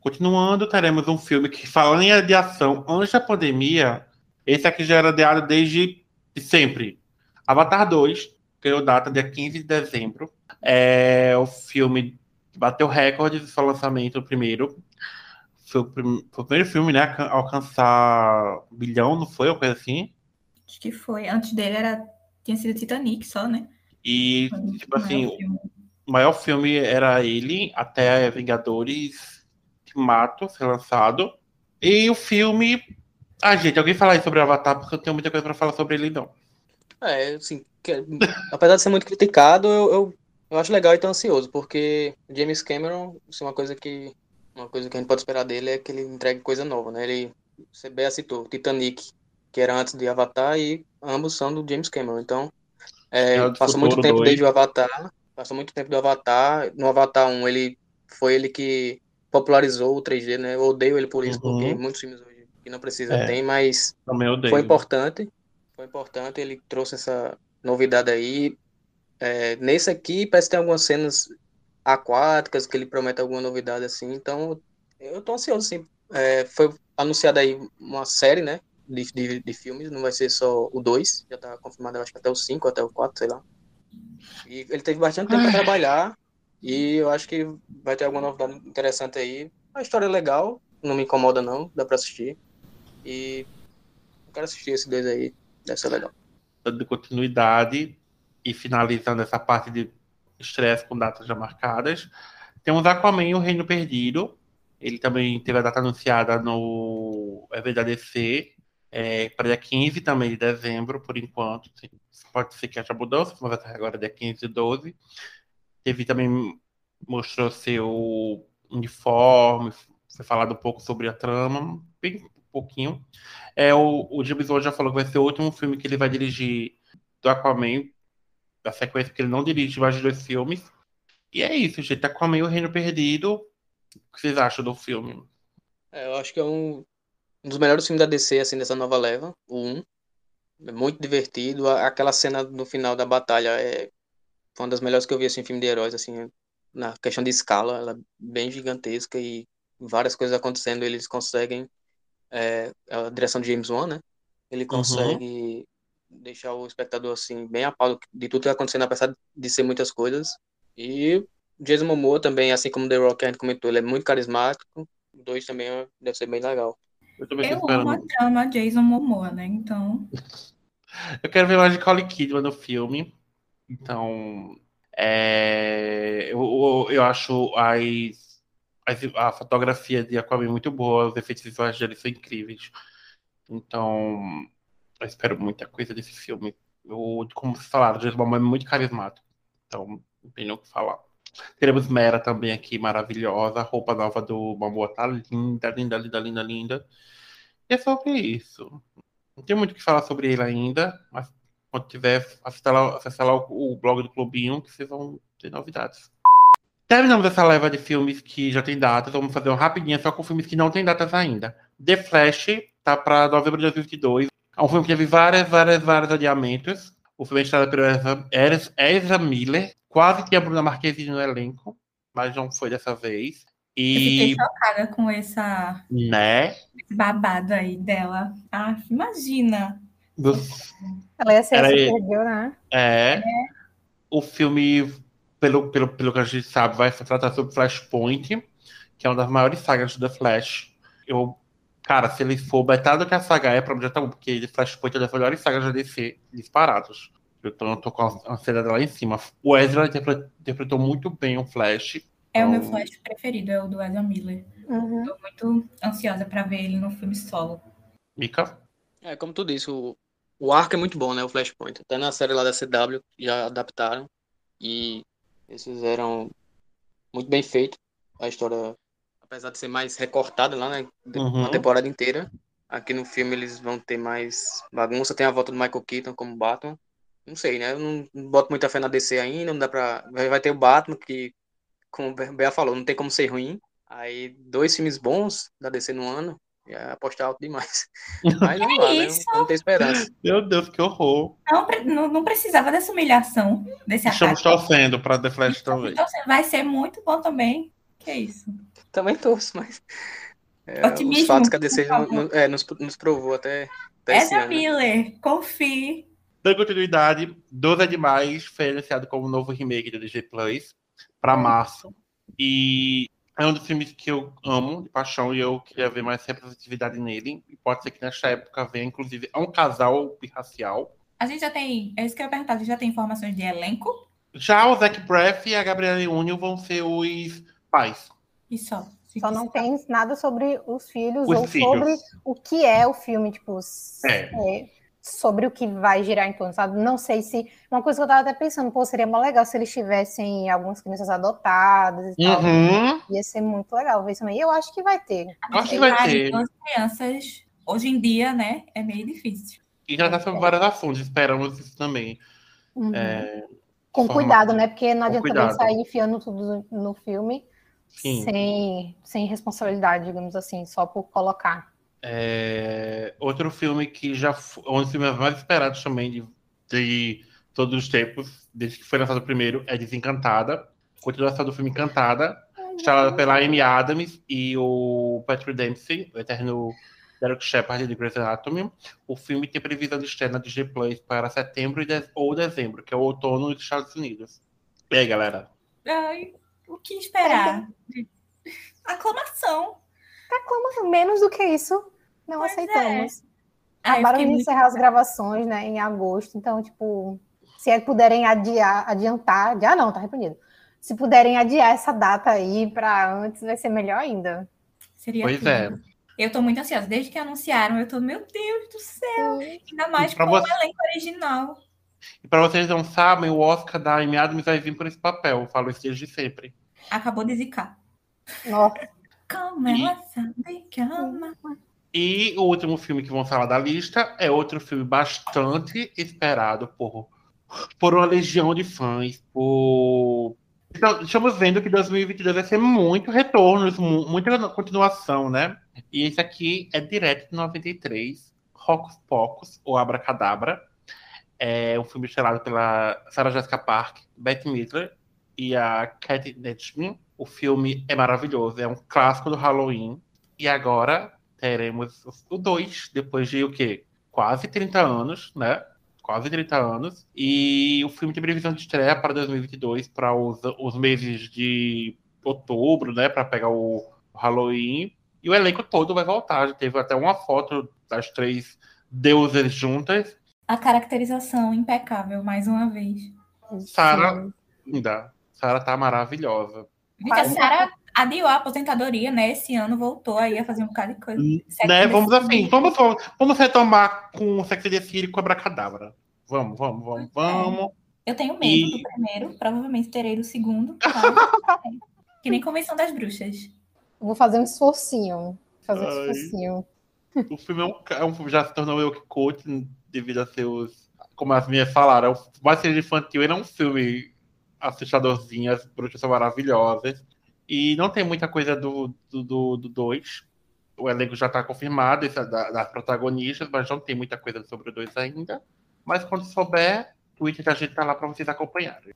Continuando, teremos um filme que, falando em adiação antes da pandemia, esse aqui já era adiado desde de sempre. Avatar 2, ganhou data dia 15 de dezembro. É o filme que bateu recorde do seu lançamento, o primeiro. Foi o, prim- foi o primeiro filme, né, a alcançar um bilhão, não foi? Uma coisa assim. Acho que foi. Antes dele era. Tinha sido Titanic só, né? E, Foi o tipo assim, maior filme. o maior filme era ele, até Vingadores Mato ser lançado. E o filme. Ah, gente, alguém fala aí sobre o Avatar, porque eu tenho muita coisa pra falar sobre ele, não. É, assim, que- apesar de ser muito criticado, eu, eu, eu acho legal e tô ansioso, porque James Cameron, assim, uma coisa que uma coisa que a gente pode esperar dele é que ele entregue coisa nova, né? Ele, você bem citou, Titanic, que era antes de Avatar, e ambos são do James Cameron, então é, É passou muito tempo dois. desde o Avatar, passou muito tempo do Avatar, no Avatar 1 ele foi ele que popularizou o 3D, né? Eu odeio ele por isso, Uhum. porque muitos filmes hoje que não precisa É. tem, mas foi importante, foi importante, ele trouxe essa novidade aí. É, nesse aqui parece que tem algumas cenas aquáticas que ele promete alguma novidade assim, então eu tô ansioso sim. É, foi anunciada aí uma série, né, de, de, de filmes, não vai ser só o 2, já tá confirmado, eu acho que até o 5, até o 4, sei lá. E ele teve bastante tempo para trabalhar e eu acho que vai ter alguma novidade interessante aí. A história é legal, não me incomoda não, dá para assistir. E eu quero assistir esse dois aí, deve ser legal. de continuidade e finalizando essa parte de estresse com datas já marcadas. Temos Aquaman e o Reino Perdido. Ele também teve a data anunciada no EVDADC é, para dia 15 também de dezembro, por enquanto. Pode ser que haja mudança, mas agora dia 15 e 12. Teve também, mostrou seu uniforme, foi falado um pouco sobre a trama, bem pouquinho. É, o, o James Wan já falou que vai ser o último filme que ele vai dirigir do Aquaman, da sequência, porque ele não dirige mais dois filmes. E é isso, gente. Aquaman e o Reino Perdido. O que vocês acham do filme? É, eu acho que é um, um dos melhores filmes da DC, assim, dessa nova leva, o 1. É muito divertido. Aquela cena no final da batalha é foi uma das melhores que eu vi, assim, em filme de heróis, assim, na questão de escala, ela é bem gigantesca e várias coisas acontecendo, eles conseguem, é, a direção de James Wan, né? Ele consegue deixar o espectador, assim, bem a pau de tudo que está acontecendo, apesar de ser muitas coisas. E Jason Momoa também, assim como The Rock, a gente comentou, ele é muito carismático. O dois também deve ser bem legal. Eu também Eu amo a trama Jason Momoa, né? Então, Eu quero ver mais de Nicole Kidman no filme. Então, é, eu, eu, eu acho as, as- a fotografia de Aquaman muito boa, os efeitos visuais dele são incríveis. Então, eu espero muita coisa desse filme. Eu, como vocês falaram, o Jason Momoa é muito carismático. Então, não tem nem o que falar. Teremos Mera também aqui, maravilhosa. A roupa nova do Momoa tá linda, linda, linda, linda, linda. E é sobre isso. Não tem muito o que falar sobre ele ainda, mas quando tiver, acessar lá, acessar lá o, o blog do Clubinho, que vocês vão ter novidades. Terminamos essa leva de filmes que já tem datas. Vamos fazer uma rapidinha só com filmes que não tem datas ainda. The Flash tá para novembro de 2022. É um filme que teve várias, várias, vários adiamentos. O filme é estrelado pelo Ezra, Ezra Miller. Quase tinha a Bruna Marquezine no elenco, mas não foi dessa vez. Eu E, fiquei chocada com essa, né, esse babado aí dela. Ah, imagina. dos- Ela ia ser Era né? É. O filme, pelo, pelo, pelo que a gente sabe, vai se tratar sobre Flashpoint, que é uma das maiores sagas do The Flash. Eu, cara, se ele for metade do que a saga é, pra mim já tá bom, porque Flashpoint é uma das melhores sagas da DC disparados. Eu tô, eu tô com a ansiedade lá em cima. O Ezra interpre- interpretou muito bem o Flash. É o meu Então, flash preferido, é o do Ezra Miller. Uhum. Tô muito ansiosa pra ver ele no filme solo. Mika? É, como tu disse, o, o arco é muito bom, né? O Flashpoint. Até na série lá da CW já adaptaram. E eles fizeram muito bem feito. A história, apesar de ser mais recortada lá, né? Uhum. Uma temporada inteira. Aqui no filme eles vão ter mais bagunça. Tem a volta do Michael Keaton como Batman. Não sei, né? Eu não, não boto muita fé na DC ainda. Não dá pra. Vai, ter o Batman, que, como o Bea falou, não tem como ser ruim. Aí, dois filmes bons da DC no ano. É apostar alto demais. [LAUGHS] Mas vamos lá, né? isso? Vamos ter esperança. Meu Deus, que horror. Não, não, não precisava dessa humilhação, desse Estamos ataque. torcendo pra The Flash também. Então, vai ser muito bom também. Que isso? Também torço, mas. é, Otimismo, os fatos que a DC não- não- é, nos, nos provou até, até esse Ezra ano. né? Miller, confie. Dando continuidade, 12 é demais foi anunciado como novo remake da DJ Plus para março. E é um dos filmes que eu amo de paixão e eu queria ver mais representatividade nele. E pode ser que nesta época venha, inclusive, é um casal birracial. A gente já tem. É isso que eu ia perguntar. A gente já tem informações de elenco Já o Zac Braff e a Gabriela Union vão ser os pais. e só. Não quiser. tem nada sobre os filhos Os ou filhos. sobre o que é o filme, tipo, É. é, sobre o que vai girar em torno, sabe? Não sei se. Uma coisa que eu tava até pensando, pô, seria mó legal se eles tivessem algumas crianças adotadas e tal. Uhum. Ia ser muito legal ver isso também. E eu acho que vai ter. Acho que vai ter. duas crianças, hoje em dia, né? É meio difícil. E tratar sobre vários assuntos, esperamos isso também. Uhum. É, Com forma- cuidado, né? Porque não adianta também sair enfiando tudo no filme sim. sem, sem responsabilidade, digamos assim, só por colocar. É, outro filme que já foi um dos filmes mais esperados também de, de todos os tempos, desde que foi lançado o primeiro, é Desencantada. Continuação do filme Encantada, estrelada pela Amy Adams e o Patrick Dempsey, o eterno Derek Shepard de Grey's Anatomy. O filme tem previsão de estreia na DJ Plus para setembro e de- ou dezembro, que é o outono dos Estados Unidos. E aí, galera? Ai, o que esperar? Aclamação. Como menos do que isso, não Pois é. aceitamos. Eu Acabaram de muito- encerrar as gravações, né, em agosto, então, tipo, se é que puderem adiar, adiantar, adiar não, tá repreendido. Se puderem adiar essa data aí para antes, vai ser melhor ainda. Seria Pois tudo. é. Eu tô muito ansiosa. Desde que anunciaram, eu tô, meu Deus do céu. Ainda mais pra com você- o elenco original. E para vocês não sabem, o Oscar da Amy Adams vai vir por esse papel. Eu falo isso desde sempre. Acabou de zicar. Nossa, Como ela sabe que ama. E o último filme que vamos falar da lista é outro filme bastante esperado por, por uma legião de fãs. Por... Então, estamos vendo que 2022 vai ser muito retornos, mu- muita continuação, né? E esse aqui é direto de 93, Rocos Pocos, ou Abracadabra. É um filme estrelado pela Sarah Jessica Parker, Bette Midler e a Kat Netchman. O filme é maravilhoso, é um clássico do Halloween. E agora teremos o 2, depois de o quê? Quase 30 anos, né? Quase 30 anos. E o filme tem previsão de estreia para 2022, para os, os meses de outubro, né? Para pegar o Halloween. E o elenco todo vai voltar. Já teve até uma foto das três deusas juntas. A caracterização impecável, mais uma vez. Sarah, linda. Sarah tá maravilhosa. Gente, a Quase. Adiou a aposentadoria, né? Esse ano voltou aí a fazer um bocado de coisa. Sex Né? Vamos assim, vamos, vamos, vamos retomar com o Sex and the City com a Abracadabra. Vamos, vamos, vamos, vamos. Eu tenho medo E- do primeiro, provavelmente terei do segundo. [LAUGHS] tá? que nem Convenção das Bruxas. Vou fazer um esforcinho. Fazer um Ai. esforcinho. O filme é um, é um- já se tornou eu que coach devido a seus. Como as minhas falaram, é um- mais seja infantil, ele é um filme assustadorzinho, as bruxas são maravilhosas. E não tem muita coisa do 2. Do, do, do dois. o elenco já está confirmado, esse é da- das protagonistas, mas não tem muita coisa sobre o 2 ainda. Mas quando souber, o Twitter da gente tá lá para vocês acompanharem.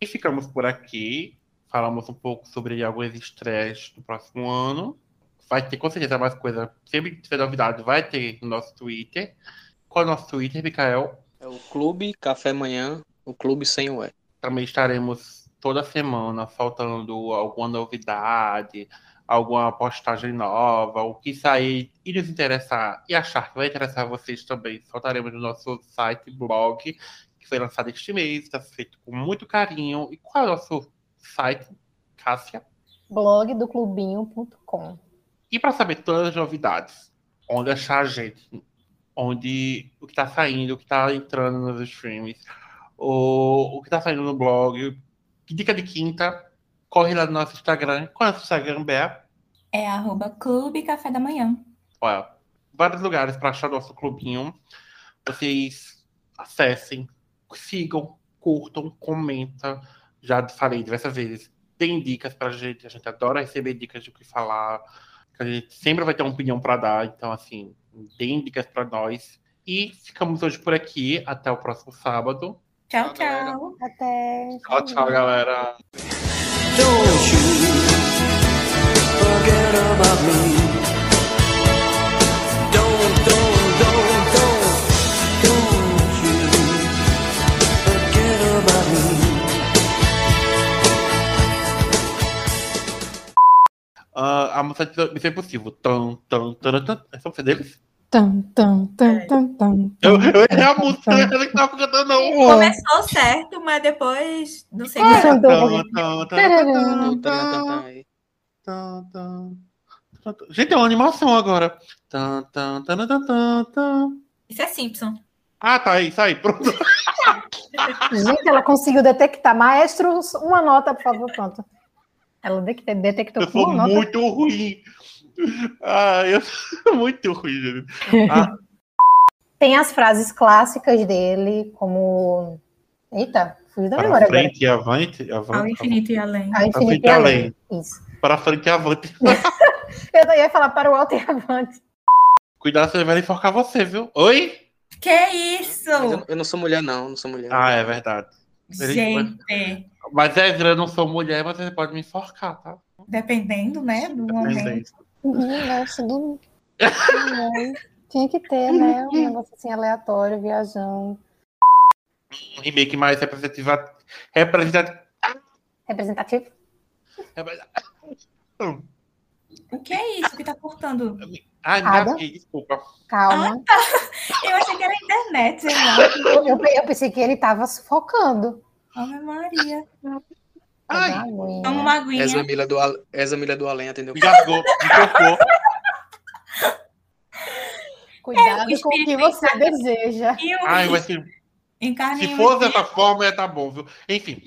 E ficamos por aqui. Falamos um pouco sobre alguns estresses do próximo ano. Vai ter com certeza mais coisa. Sempre que tiver novidade, vai ter no nosso Twitter. Qual é o nosso Twitter, Mikael? É o Clube Café Manhã, o Clube sem o E. Também estaremos toda semana soltando alguma novidade, alguma postagem nova, o que sair e nos interessar e achar que vai interessar vocês também. Soltaremos no nosso site, blog, que foi lançado este mês, está feito com muito carinho. E qual é o nosso site, Cássia? Blog do clubinho.com. E para saber todas as novidades, onde achar a gente, onde o que está saindo, o que está entrando nos streams, o, o que está saindo no blog, dica de quinta, corre lá no nosso Instagram. Qual é o nosso Instagram, Bea? É arroba Clube Café da Manhã. Olha, vários lugares para achar nosso clubinho. Vocês acessem, sigam, curtam, comentam. Já falei diversas vezes. Deem dicas pra gente. A gente adora receber dicas de o que falar. A gente sempre vai ter uma opinião para dar. Então, assim, deem dicas para nós. E ficamos hoje por aqui. Até o próximo sábado. Tchau, Tchau. Até. Tchau, tchau, galera. Don't you forget about me. Don't, don't, don't, don't, don't you forget about me. Ah, a música de Missão Impossível. Tan, tan, tan, tan. Essa música deles? Tum, tum, tum, tum, tum, Eu, eu errei a música. Eu não tava cantando, não. É. Começou certo, mas depois não sei Ah, tan, tan, tan. Gente, é uma animação agora. Isso é Simpson. Ah, tá aí, aí, pronto. Gente, ela conseguiu detectar. Maestro, uma nota, por favor, pronto. Ela de- detectou Eu sou uma nota. muito ruim. Ah, eu sou [LAUGHS] muito ruim, gente. Ah, Tem as frases clássicas dele, como. Eita, fugi da para memória agora. frente e avante. avante Ao infinito e além. A infinito frente e além. além. Isso. Para frente e avante. [LAUGHS] Eu ia falar para o alto e avante. Cuidado, você vai enforcar você, viu? Oi? Que isso? Mas eu, eu não sou mulher, não. Não sou mulher. Ah, é verdade. Gente, Mas Ezra, eu não sou mulher, mas você pode me enforcar, tá? dependendo, né, do momento. Nossa, do... Tinha que ter, né? Um negócio assim aleatório, viajando. Um remake mais representativa. Representativo. Representativo? O que é isso que tá cortando? Ai, me Ada? engasguei, desculpa. Calma. Eu achei que era internet, sei lá. Eu, eu- eu pensei que ele estava sufocando. Ave Maria. Ai. Toma uma aguinha. Essa Milha do, Essa Milha do Além, engasgou, cortou. Cuidado É, o com o que você deseja. Ai, mas se, se for dessa forma, ia tá bom, viu? Enfim,